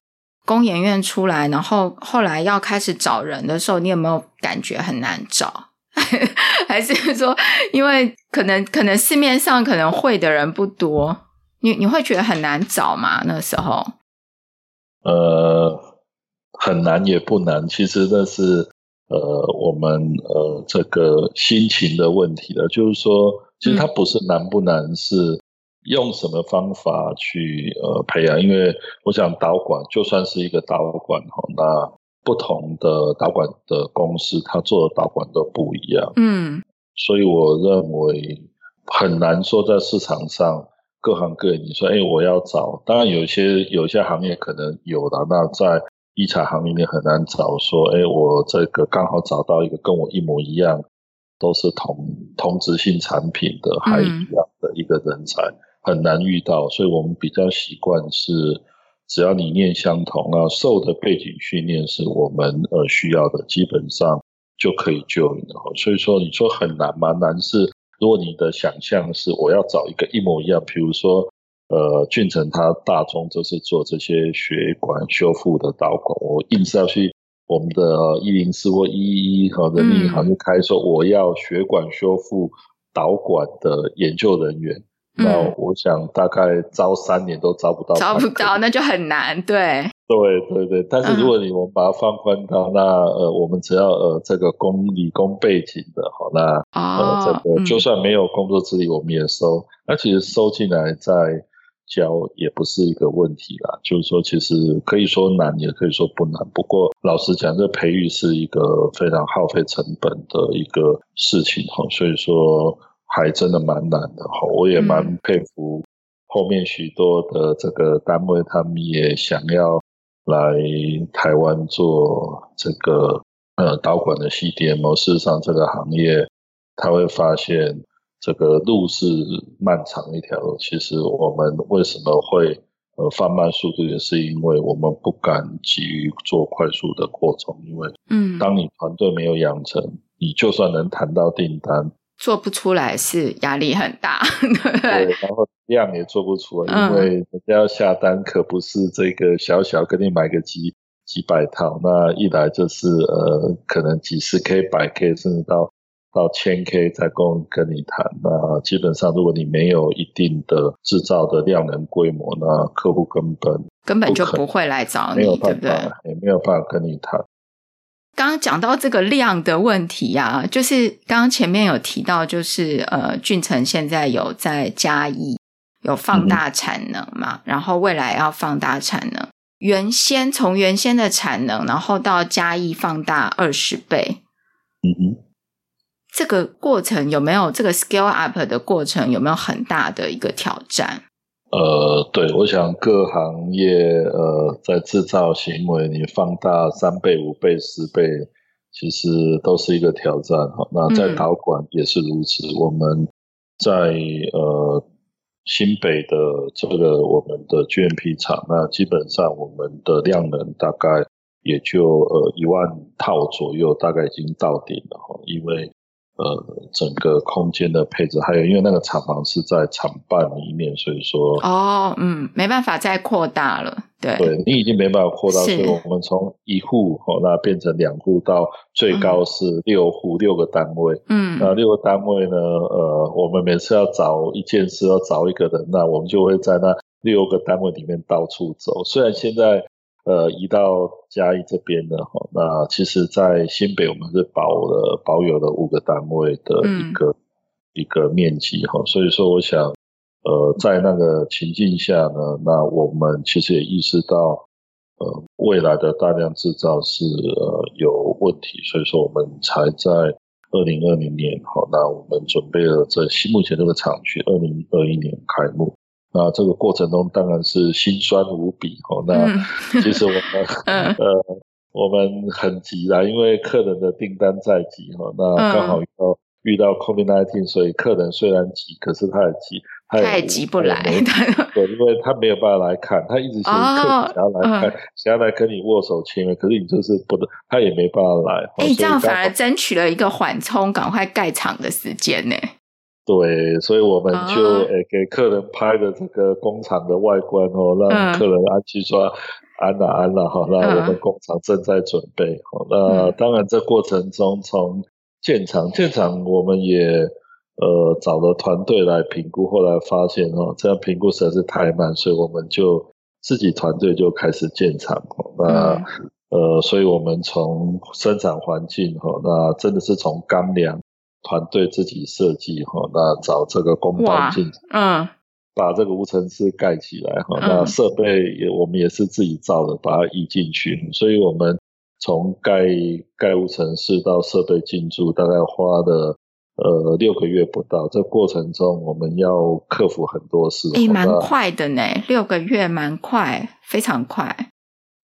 工研院出来，然后后来要开始找人的时候，你有没有感觉很难找？还是说，因为可能可能市面上可能会的人不多，你你会觉得很难找吗？那个时候？呃，很难也不难，其实那是呃我们呃这个心情的问题了。就是说，其实它不是难不难，是。用什么方法去呃培养？因为我想导管就算是一个导管哈，那不同的导管的公司，它做的导管都不一样。嗯，所以我认为很难说在市场上各行各业，你说，哎，我要找，当然有些有些行业可能有的，那在医材行业里面很难找，说，哎，我这个刚好找到一个跟我一模一样，都是同同质性产品的，还一样的一个人才，嗯、很难遇到，所以我们比较习惯是。只要理念相同，那受的背景训练是我们呃需要的，基本上就可以救你了。所以说，你说很难吗？难是如果你的想象是我要找一个一模一样，比如说呃俊成他大中就是做这些血管修复的导管，我硬是要去我们的一零四或一一一和人民银行就开说我要血管修复导管的研究人员。那我想大概招三年都招不到，招不到那就很难，对，对对对。但是如果你我们把它放宽到、嗯、那呃，我们只要呃这个工理工背景的，好，那、哦、呃这个就算没有工作资历，我们也收。嗯、那其实收进来再教也不是一个问题啦。就是说，其实可以说难，也可以说不难。不过老实讲，这培育是一个非常耗费成本的一个事情哈，所以说。还真的蛮难的哈，我也蛮佩服后面许多的这个单位，他们也想要来台湾做这个呃导管的 CDMO。事实上，这个行业他会发现这个路是漫长一条路。其实我们为什么会呃放慢速度，也是因为我们不敢急于做快速的扩充，因为嗯，当你团队没有养成，你就算能谈到订单。做不出来是压力很大，对，然后量也做不出来，因为人家要下单可不是这个小小给你买个几几百套，那一来就是呃可能几十 K、百 K，甚至到到千 K 再跟跟你谈。那基本上如果你没有一定的制造的量能规模，那客户根本根本就不会来找你，对不对？也没有办法跟你谈。刚刚讲到这个量的问题呀、啊，就是刚刚前面有提到，就是呃，俊成现在有在嘉义有放大产能嘛，嗯、然后未来要放大产能，原先从原先的产能，然后到嘉义放大二十倍，嗯哼，这个过程有没有这个 scale up 的过程有没有很大的一个挑战？呃，对，我想各行业呃，在制造行为，你放大三倍、五倍、十倍，其实都是一个挑战哈。那在导管也是如此。嗯、我们在呃新北的这个我们的 GMP 厂，那基本上我们的量能大概也就呃一万套左右，大概已经到顶了哈，因为。呃，整个空间的配置，还有因为那个厂房是在厂办里面，所以说哦，嗯，没办法再扩大了，对，对你已经没办法扩大，所以我们从一户哦，那变成两户到最高是六户、嗯、六个单位，嗯，那六个单位呢，呃，我们每次要找一件事要找一个人，那我们就会在那六个单位里面到处走，虽然现在。呃，移到嘉义这边的哈，那其实，在新北我们是保了保有了五个单位的一个、嗯、一个面积哈，所以说我想，呃，在那个情境下呢，那我们其实也意识到，呃，未来的大量制造是呃有问题，所以说我们才在二零二零年哈，那我们准备了这目前这个厂区二零二一年开幕。那这个过程中当然是心酸无比哦。那其实我们、嗯、呃，我们很急啦，因为客人的订单在急哈。那刚好遇到遇到 COVID-19，所以客人虽然急，可是他也急，他也，急不来。对，因为他没有办法来看，他一直想客想要来看，想要来跟你握手签约，可是你就是不能，他也没办法来。哎，这样反而争取了一个缓冲、赶快盖厂的时间呢。对，所以我们就诶给客人拍的这个工厂的外观哦，让客人安心说安了安了哈。那我们工厂正在准备，那当然这过程中从建厂建厂我们也呃找了团队来评估，后来发现哦这样评估实在是太慢，所以我们就自己团队就开始建厂。那呃，所以我们从生产环境哈，那真的是从钢梁。团队自己设计哈，那找这个工班进，嗯，把这个无尘室盖起来哈，嗯、那设备也我们也是自己造的，把它移进去，所以我们从盖盖无尘室到设备进驻，大概花了呃六个月不到。这过程中，我们要克服很多事。诶，蛮快的呢，六个月蛮快，非常快。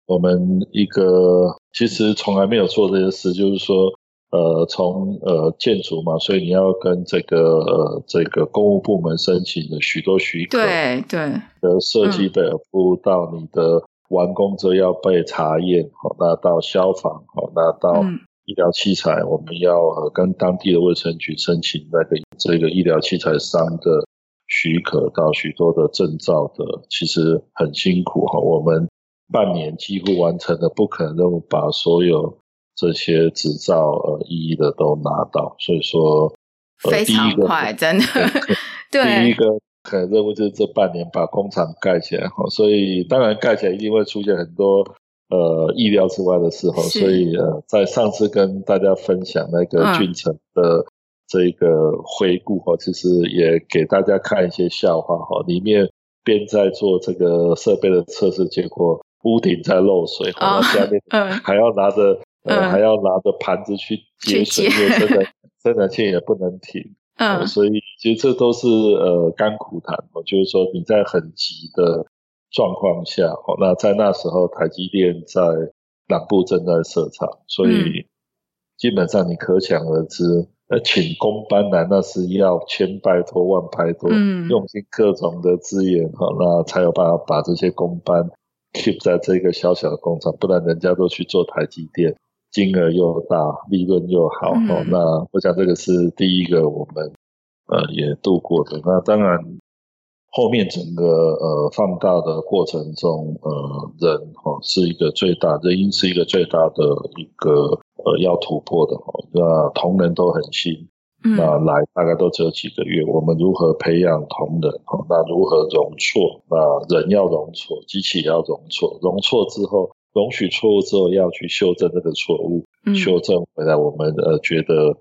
我们一个其实从来没有做这些事，就是说，呃，从呃建筑嘛，所以你要跟这个呃这个公务部门申请的许多许可，对对，的设计的服务到你的。完工之后要被查验，好，那到消防，好，那到医疗器材，我们要跟当地的卫生局申请那个这个医疗器材商的许可，到许多的证照的，其实很辛苦哈。我们半年几乎完成了，不可能任务，把所有这些执照呃一一的都拿到，所以说非常快，真的，对，第一个。可能任务就是这半年把工厂盖起来哈，所以当然盖起来一定会出现很多呃意料之外的时候，所以呃在上次跟大家分享那个俊成的这个回顾哈，其实也给大家看一些笑话哈，里面边在做这个设备的测试，结果屋顶在漏水，然后下面还要拿着呃还要拿着盘子去接水，因为生产生产线也不能停。嗯、呃，所以其实这都是呃甘苦谈哦，就是说你在很急的状况下哦，那在那时候台积电在南部正在设厂，所以基本上你可想而知，那，请工班来那是要千拜托万拜托，嗯，用尽各种的资源哈，那才有办法把这些工班 keep 在这个小小的工厂，不然人家都去做台积电。金额又大，利润又好，嗯哦，那我想这个是第一个我们呃也度过的。那当然，后面整个呃放大的过程中，呃人哈是一个最大，人因是一个最大的一个呃要突破的哈。那同仁都很新，嗯，那来大概都只有几个月，我们如何培养同仁？哈，那如何容错？那人要容错，机器也要容错，容错之后。容许错误之后，要去修正这个错误，嗯、修正回来我们呃觉得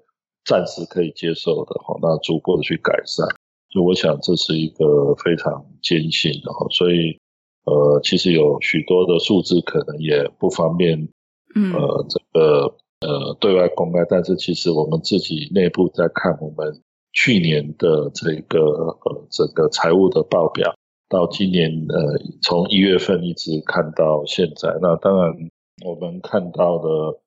暂时可以接受的哈，那逐步的去改善。所以我想这是一个非常艰辛的哈，所以呃其实有许多的数字可能也不方便，呃这个呃对外公开，但是其实我们自己内部在看我们去年的这个呃整个财务的报表。到今年，呃，从一月份一直看到现在，那当然我们看到的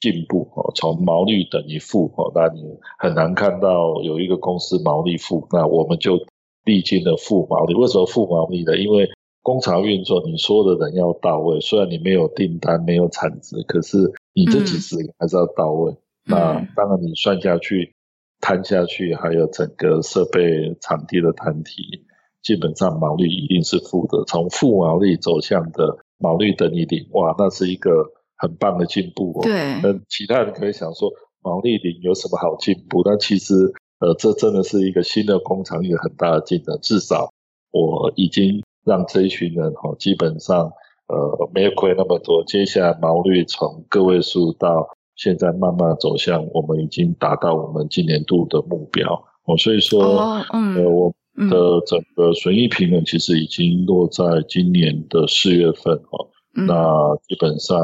进步哦，从毛利等于负哦，那你很难看到有一个公司毛利负，那我们就历经了负毛利。为什么负毛利呢？因为工厂运作，你所有的人要到位，虽然你没有订单、没有产值，可是你这几十个还是要到位。嗯、那当然你算下去、摊下去，还有整个设备、场地的摊体。基本上毛利一定是负的，从负毛利走向的毛利等于零，哇，那是一个很棒的进步哦。对，那其他人可以想说毛利零有什么好进步？但其实，呃，这真的是一个新的工厂，一个很大的进展。至少我已经让这一群人哈，基本上呃没有亏那么多。接下来毛利从个位数到现在慢慢走向，我们已经达到我们今年度的目标哦。所以说，哦、嗯，呃，我。的整个损益平衡其实已经落在今年的四月份哈，嗯、那基本上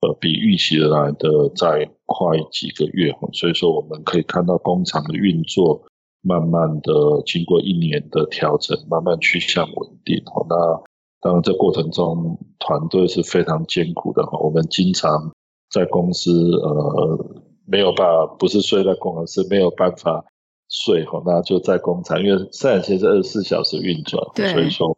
呃比预期的来的再快几个月哈，所以说我们可以看到工厂的运作慢慢的经过一年的调整，慢慢趋向稳定哈。那当然这过程中团队是非常艰苦的哈，我们经常在公司呃没有办法，不是睡在公司，是没有办法。睡哈，那就在工厂，因为生产线是二十四小时运转，所以说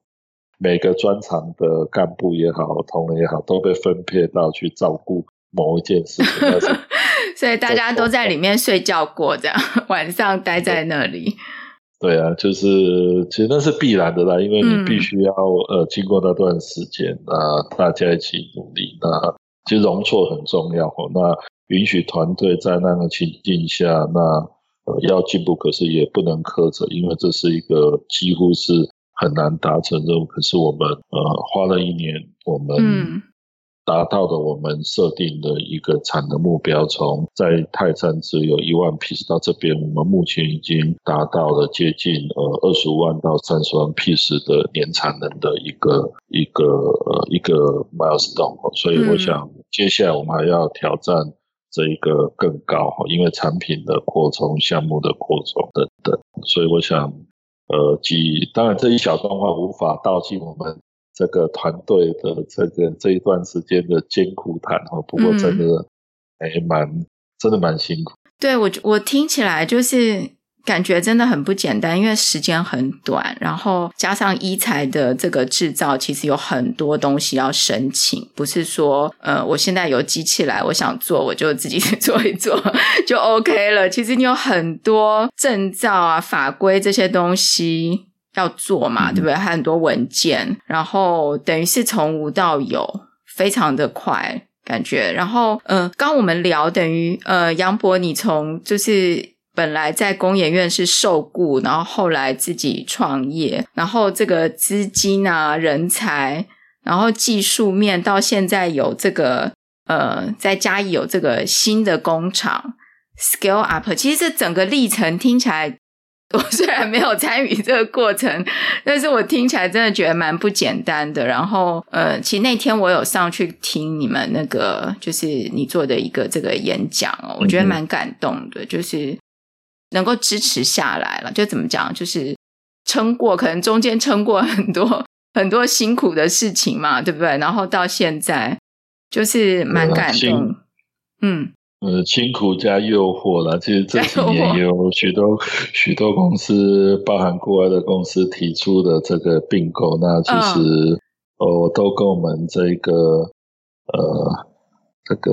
每个专长的干部也好，同仁也好，都被分配到去照顾某一件事情。所以大家都在里面睡觉过，这样 晚上待在那里。对啊，就是其实那是必然的啦，因为你必须要、嗯、呃经过那段时间啊，大家一起努力。那其实容错很重要哈，那允许团队在那个情境下那。呃，要进步，可是也不能苛责，因为这是一个几乎是很难达成任务。可是我们呃花了一年，我们达到了我们设定的一个产能目标，从在泰山只有一万 piece 到这边，我们目前已经达到了接近呃二十五万到三十万 piece 的年产能的一个一个呃一个 milestone。所以我想接下来我们还要挑战这一个更高，因为产品的扩充、项目的扩充等等，所以我想，呃，几当然这一小段话无法道尽我们这个团队的这个这一段时间的艰苦谈哈。不过真的还蛮、嗯、真的蛮辛苦。对，我我听起来就是。感觉真的很不简单，因为时间很短，然后加上医材的这个制造，其实有很多东西要申请，不是说呃，我现在有机器来，我想做我就自己 做一做就 OK 了。其实你有很多证照啊、法规这些东西要做嘛，对不对？还很多文件，然后等于是从无到有，非常的快感觉。然后呃，刚我们聊等于呃，杨博，你从就是。本来在工研院是受雇，然后后来自己创业，然后这个资金啊、人才，然后技术面到现在有这个呃，在嘉义有这个新的工厂 scale up。其实这整个历程听起来，我虽然没有参与这个过程，但是我听起来真的觉得蛮不简单的。然后呃，其实那天我有上去听你们那个，就是你做的一个这个演讲哦，我觉得蛮感动的，就是。能够支持下来了，就怎么讲？就是撑过，可能中间撑过很多 很多辛苦的事情嘛，对不对？然后到现在，就是蛮感动。嗯，呃，辛苦加诱惑了。其实这几年也有许多 许多公司，包含国外的公司提出的这个并购，那其实、嗯、哦，都跟我们这个呃这个。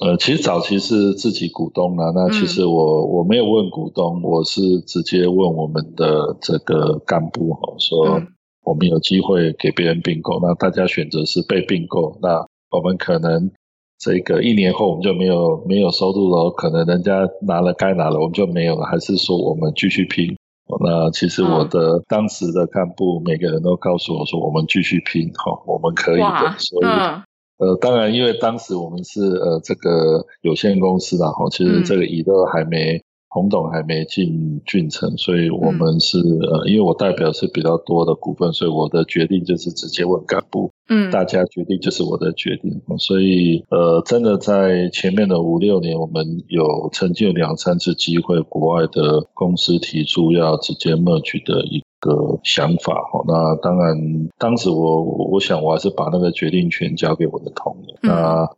呃，其实早期是自己股东啦，那其实我、嗯、我没有问股东，我是直接问我们的这个干部哈，说我们有机会给别人并购，那大家选择是被并购，那我们可能这个一年后我们就没有没有收入了，可能人家拿了该拿了，我们就没有了，还是说我们继续拼？那其实我的当时的干部每个人都告诉我说，我们继续拼哈，我们可以的，所以。嗯呃，当然，因为当时我们是呃这个有限公司然后其实这个乙乐还没、嗯、洪董还没进俊成，所以我们是、嗯、呃，因为我代表是比较多的股份，所以我的决定就是直接问干部，嗯，大家决定就是我的决定，所以呃，真的在前面的五六年，我们有曾经有两三次机会，国外的公司提出要直接 merge 的一。个想法哈，那当然，当时我我想我还是把那个决定权交给我的同仁，嗯、那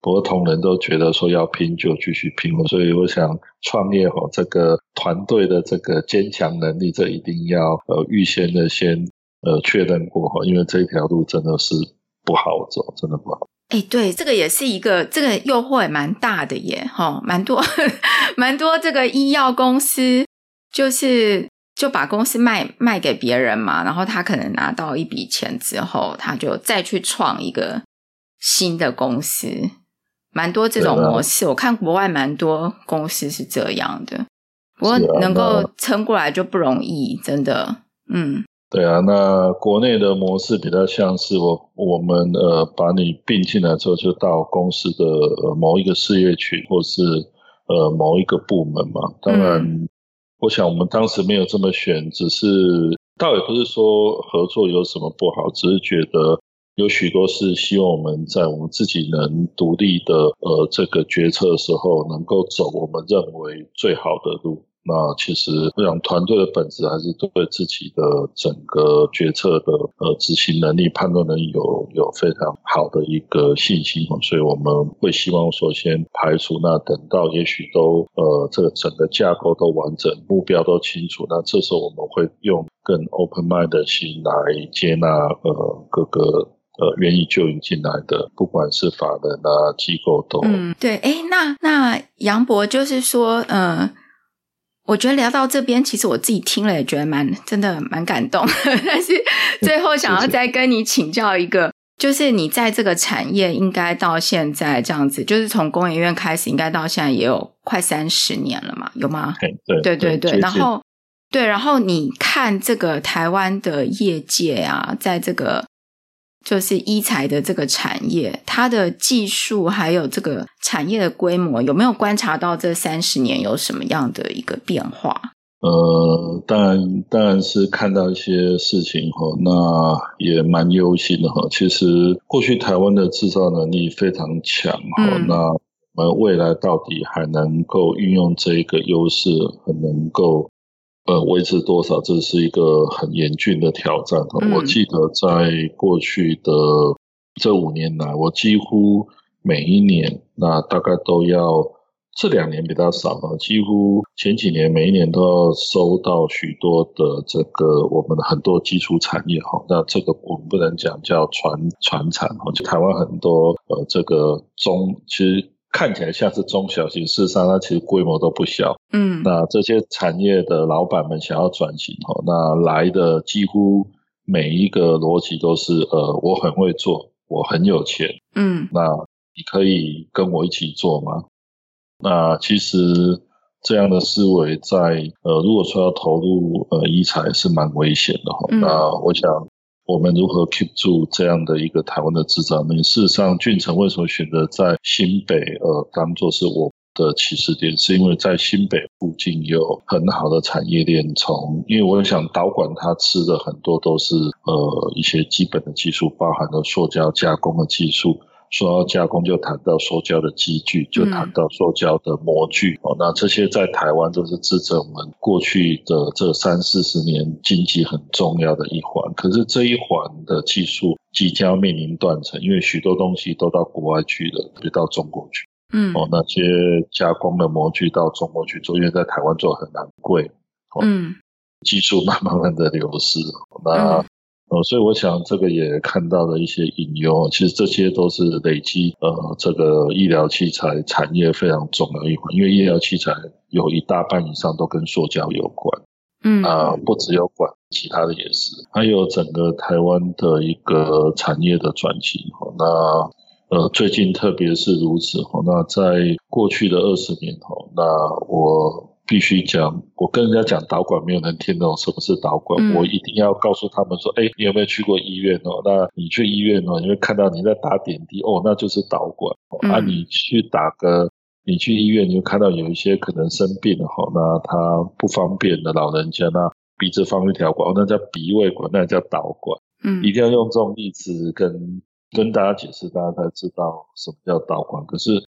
不过同仁都觉得说要拼就继续拼，所以我想创业哈，这个团队的这个坚强能力，这一定要呃预先的先呃确认过哈，因为这条路真的是不好走，真的不好。哎，对，这个也是一个这个诱惑也蛮大的耶，哈，蛮多 蛮多这个医药公司就是。就把公司卖卖给别人嘛，然后他可能拿到一笔钱之后，他就再去创一个新的公司，蛮多这种模式。我看国外蛮多公司是这样的，不过能够撑过来就不容易，真的。嗯，对啊，那国内的模式比较像是我我们呃把你并进来之后，就到公司的某一个事业群或是呃某一个部门嘛，当然。我想我们当时没有这么选，只是倒也不是说合作有什么不好，只是觉得有许多是希望我们在我们自己能独立的呃这个决策的时候，能够走我们认为最好的路。那其实我想团队的本质还是对自己的整个决策的呃执行能力、判断能力有有非常好的一个信心，所以我们会希望说先排除，那等到也许都呃这个整个架构都完整、目标都清楚，那这时候我们会用更 open mind 的心来接纳呃各个呃愿意就引进来的，不管是法人啊机构都嗯对，哎那那杨博就是说嗯。呃我觉得聊到这边，其实我自己听了也觉得蛮真的蛮感动。但是最后想要再跟你请教一个，就是你在这个产业应该到现在这样子，就是从工研院开始，应该到现在也有快三十年了嘛？有吗？对对对对。然后对，然后你看这个台湾的业界啊，在这个。就是医材的这个产业，它的技术还有这个产业的规模，有没有观察到这三十年有什么样的一个变化？呃，当然，当然是看到一些事情哈，那也蛮忧心的哈。其实过去台湾的制造能力非常强哈，嗯、那我们未来到底还能够运用这一个优势，很能够呃维持多少？这是一个很严峻的挑战。嗯、我记得在过去的这五年来，我几乎每一年那大概都要。这两年比较少啊，几乎前几年每一年都要收到许多的这个我们的很多基础产业哈，那这个我们不能讲叫传传产哈，就台湾很多呃这个中其实看起来像是中小型，事实上它其实规模都不小，嗯，那这些产业的老板们想要转型哈，那来的几乎每一个逻辑都是呃我很会做，我很有钱，嗯，那你可以跟我一起做吗？那其实这样的思维在呃，如果说要投入呃医材是蛮危险的哈。嗯、那我想我们如何 keep 住这样的一个台湾的制造能力？事实上，俊成为什么选择在新北呃当做是我的起始点？是因为在新北附近有很好的产业链，从因为我想导管它吃的很多都是呃一些基本的技术，包含了塑胶加工的技术。说到加工，就谈到塑胶的机具，就谈到塑胶的模具哦。嗯、那这些在台湾都是支撑我们过去的这三四十年经济很重要的一环。可是这一环的技术即将面临断层，因为许多东西都到国外去了，别到中国去。嗯，哦，那些加工的模具到中国去做，因为在台湾做很难贵。嗯，技术慢慢慢的流失。那。嗯呃，所以我想这个也看到了一些隐忧，其实这些都是累积呃这个医疗器材产业非常重要一环，因为医疗器材有一大半以上都跟塑胶有关，嗯啊、呃，不只有管，其他的也是，还有整个台湾的一个产业的转型，那呃最近特别是如此，那在过去的二十年，那我。必须讲，我跟人家讲导管，没有人听懂什么是导管。嗯、我一定要告诉他们说，哎，你有没有去过医院哦？那你去医院哦，你会看到你在打点滴哦，那就是导管。嗯、啊，你去打个，你去医院，你就看到有一些可能生病了哈，那他不方便的老人家，那鼻子放一条管，那叫鼻胃管，那叫导管。嗯，一定要用这种例子跟跟大家解释，大家才知道什么叫导管。可是。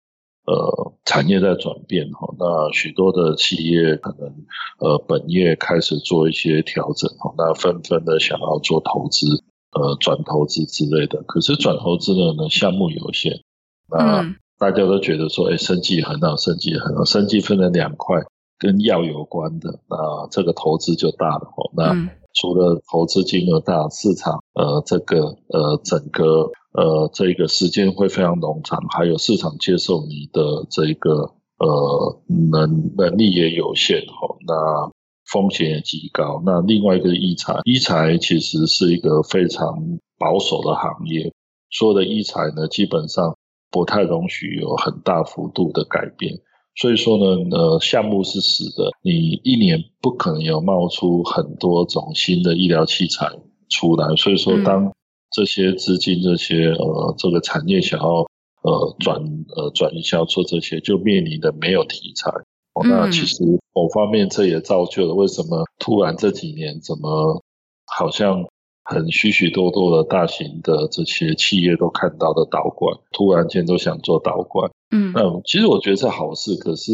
呃，产业在转变哈，那许多的企业可能呃本业开始做一些调整哈，那纷纷的想要做投资，呃转投资之类的。可是转投资的呢项目有限，那大家都觉得说，哎，生计很好，生计很好，生计分成两块，跟药有关的，那这个投资就大了哈。那除了投资金额大，市场呃这个呃整个。呃，这个时间会非常冗长，还有市场接受你的这个呃能能力也有限哈，那风险也极高。那另外一个医材，医材其实是一个非常保守的行业，所有的医材呢，基本上不太容许有很大幅度的改变。所以说呢，呃，项目是死的，你一年不可能有冒出很多种新的医疗器材出来。所以说当这些资金，这些呃，这个产业想要呃转呃转移销做这些，就面临的没有题材。哦，那其实某方面这也造就了为什么突然这几年怎么好像很许许多多的大型的这些企业都看到的导管，突然间都想做导管。嗯，那其实我觉得是好事，可是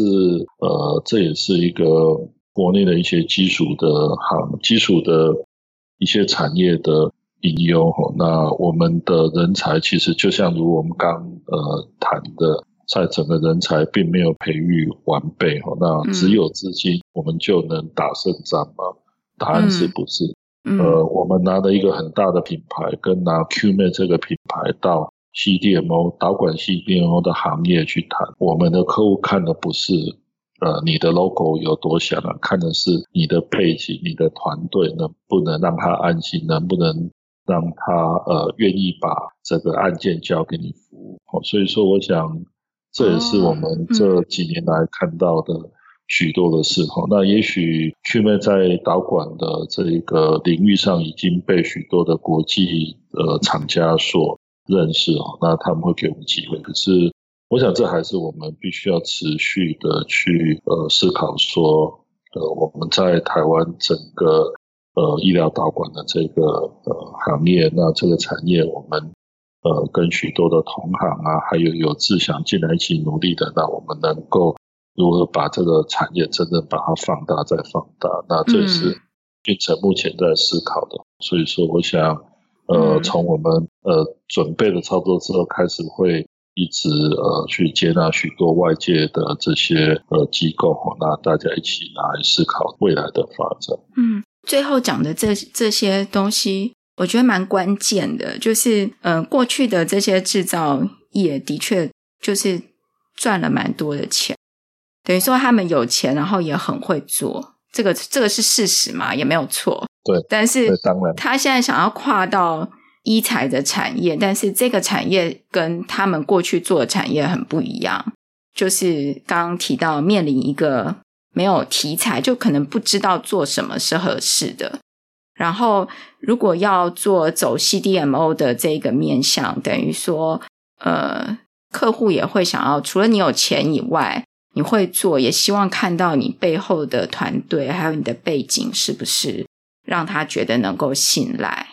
呃，这也是一个国内的一些基础的行基础的一些产业的。隐忧哈，那我们的人才其实就像如我们刚呃谈的，在整个人才并没有培育完备哈，那只有资金，我们就能打胜仗吗？答案是不是？嗯、呃，我们拿了一个很大的品牌，跟拿 QMAT 这个品牌到 CDMO 导管 CDMO 的行业去谈，我们的客户看的不是呃你的 logo 有多响啊，看的是你的背景、你的团队能不能让他安心，能不能。让他呃愿意把这个案件交给你服务，所以说我想这也是我们这几年来看到的许多的事哈。那也许去迈在导管的这一个领域上已经被许多的国际呃厂家所认识哦，那他们会给我们机会。可是我想这还是我们必须要持续的去呃思考说，呃我们在台湾整个呃医疗导管的这个呃行业，那这个产业我们呃跟许多的同行啊，还有有志想进来一起努力的，那我们能够如何把这个产业真正把它放大再放大？那这是俊成目前在思考的。嗯、所以说，我想。呃，从我们呃准备的操作之后开始，会一直呃去接纳许多外界的这些呃机构，那大家一起来思考未来的发展。嗯，最后讲的这这些东西，我觉得蛮关键的，就是嗯、呃，过去的这些制造业的确就是赚了蛮多的钱，等于说他们有钱，然后也很会做，这个这个是事实嘛，也没有错。对，但是他现在想要跨到医材的产业，但是这个产业跟他们过去做的产业很不一样，就是刚刚提到面临一个没有题材，就可能不知道做什么是合适的。然后如果要做走 CDMO 的这个面向，等于说，呃，客户也会想要，除了你有钱以外，你会做，也希望看到你背后的团队还有你的背景是不是。让他觉得能够信赖，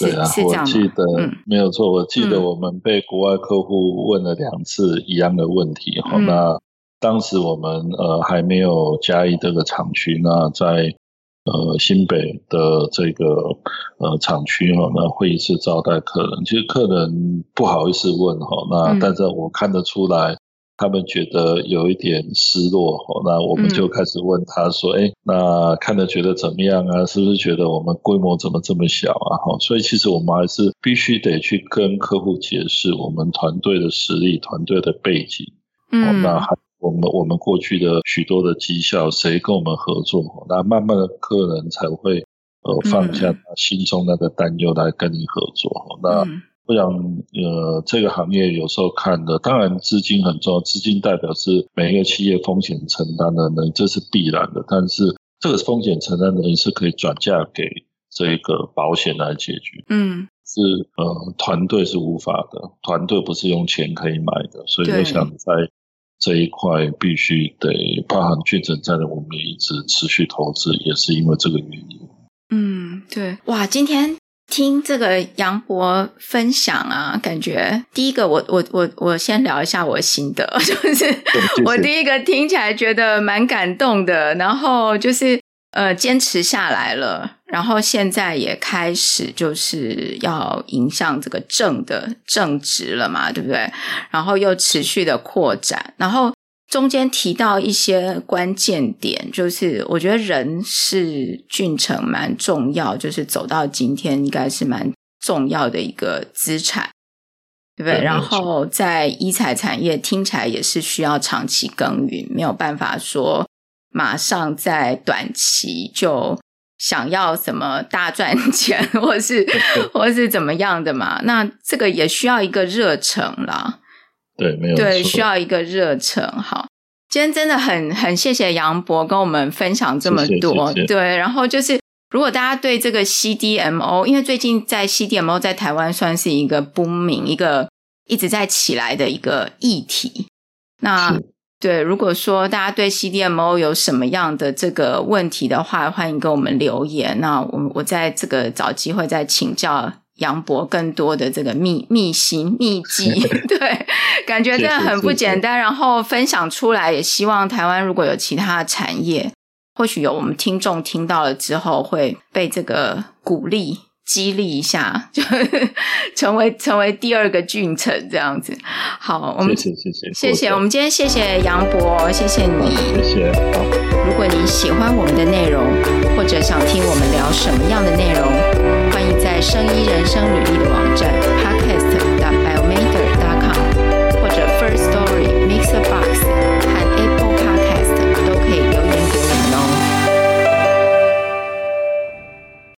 对啊，是这样？我记得、嗯、没有错。我记得我们被国外客户问了两次一样的问题。哈、嗯，那当时我们呃还没有嘉义这个厂区，那在呃新北的这个呃厂区哈，那会议室招待客人，其实客人不好意思问哈，那但是我看得出来。嗯他们觉得有一点失落，那我们就开始问他说：“哎、嗯，那看了觉得怎么样啊？是不是觉得我们规模怎么这么小啊？”哈，所以其实我们还是必须得去跟客户解释我们团队的实力、团队的背景。嗯，那还我们我们过去的许多的绩效，谁跟我们合作？那慢慢的客人才会呃放下他心中那个担忧来跟你合作。嗯、那。我想，呃，这个行业有时候看的，当然资金很重要，资金代表是每一个企业风险承担的能力，这是必然的。但是这个风险承担能力是可以转嫁给这个保险来解决。嗯，是呃，团队是无法的，团队不是用钱可以买的。所以我想在这一块必须得包含确诊在内，我们也一直持续投资，也是因为这个原因。嗯，对，哇，今天。听这个杨博分享啊，感觉第一个我我我我先聊一下我的心得，就是我第一个听起来觉得蛮感动的，然后就是呃坚持下来了，然后现在也开始就是要迎向这个正的正直了嘛，对不对？然后又持续的扩展，然后。中间提到一些关键点，就是我觉得人是俊成蛮重要，就是走到今天应该是蛮重要的一个资产，对不对？然后在医材产业听起来也是需要长期耕耘，没有办法说马上在短期就想要什么大赚钱，或是或是怎么样的嘛？那这个也需要一个热忱啦。对，没有对，需要一个热忱。好，今天真的很很谢谢杨博跟我们分享这么多。谢谢谢谢对，然后就是如果大家对这个 CDMO，因为最近在 CDMO 在台湾算是一个 booming，一个一直在起来的一个议题。那对，如果说大家对 CDMO 有什么样的这个问题的话，欢迎给我们留言。那我我在这个找机会再请教。杨博更多的这个秘秘辛秘籍，对，感觉真的很不简单。然后分享出来，也希望台湾如果有其他的产业，或许有我们听众听到了之后，会被这个鼓励激励一下，就 成为成为第二个俊臣这样子。好，我们谢谢谢谢谢谢。我们今天谢谢杨博，谢谢你，谢谢。如果你喜欢我们的内容，或者想听我们聊什么样的内容。在生医人生履历的网站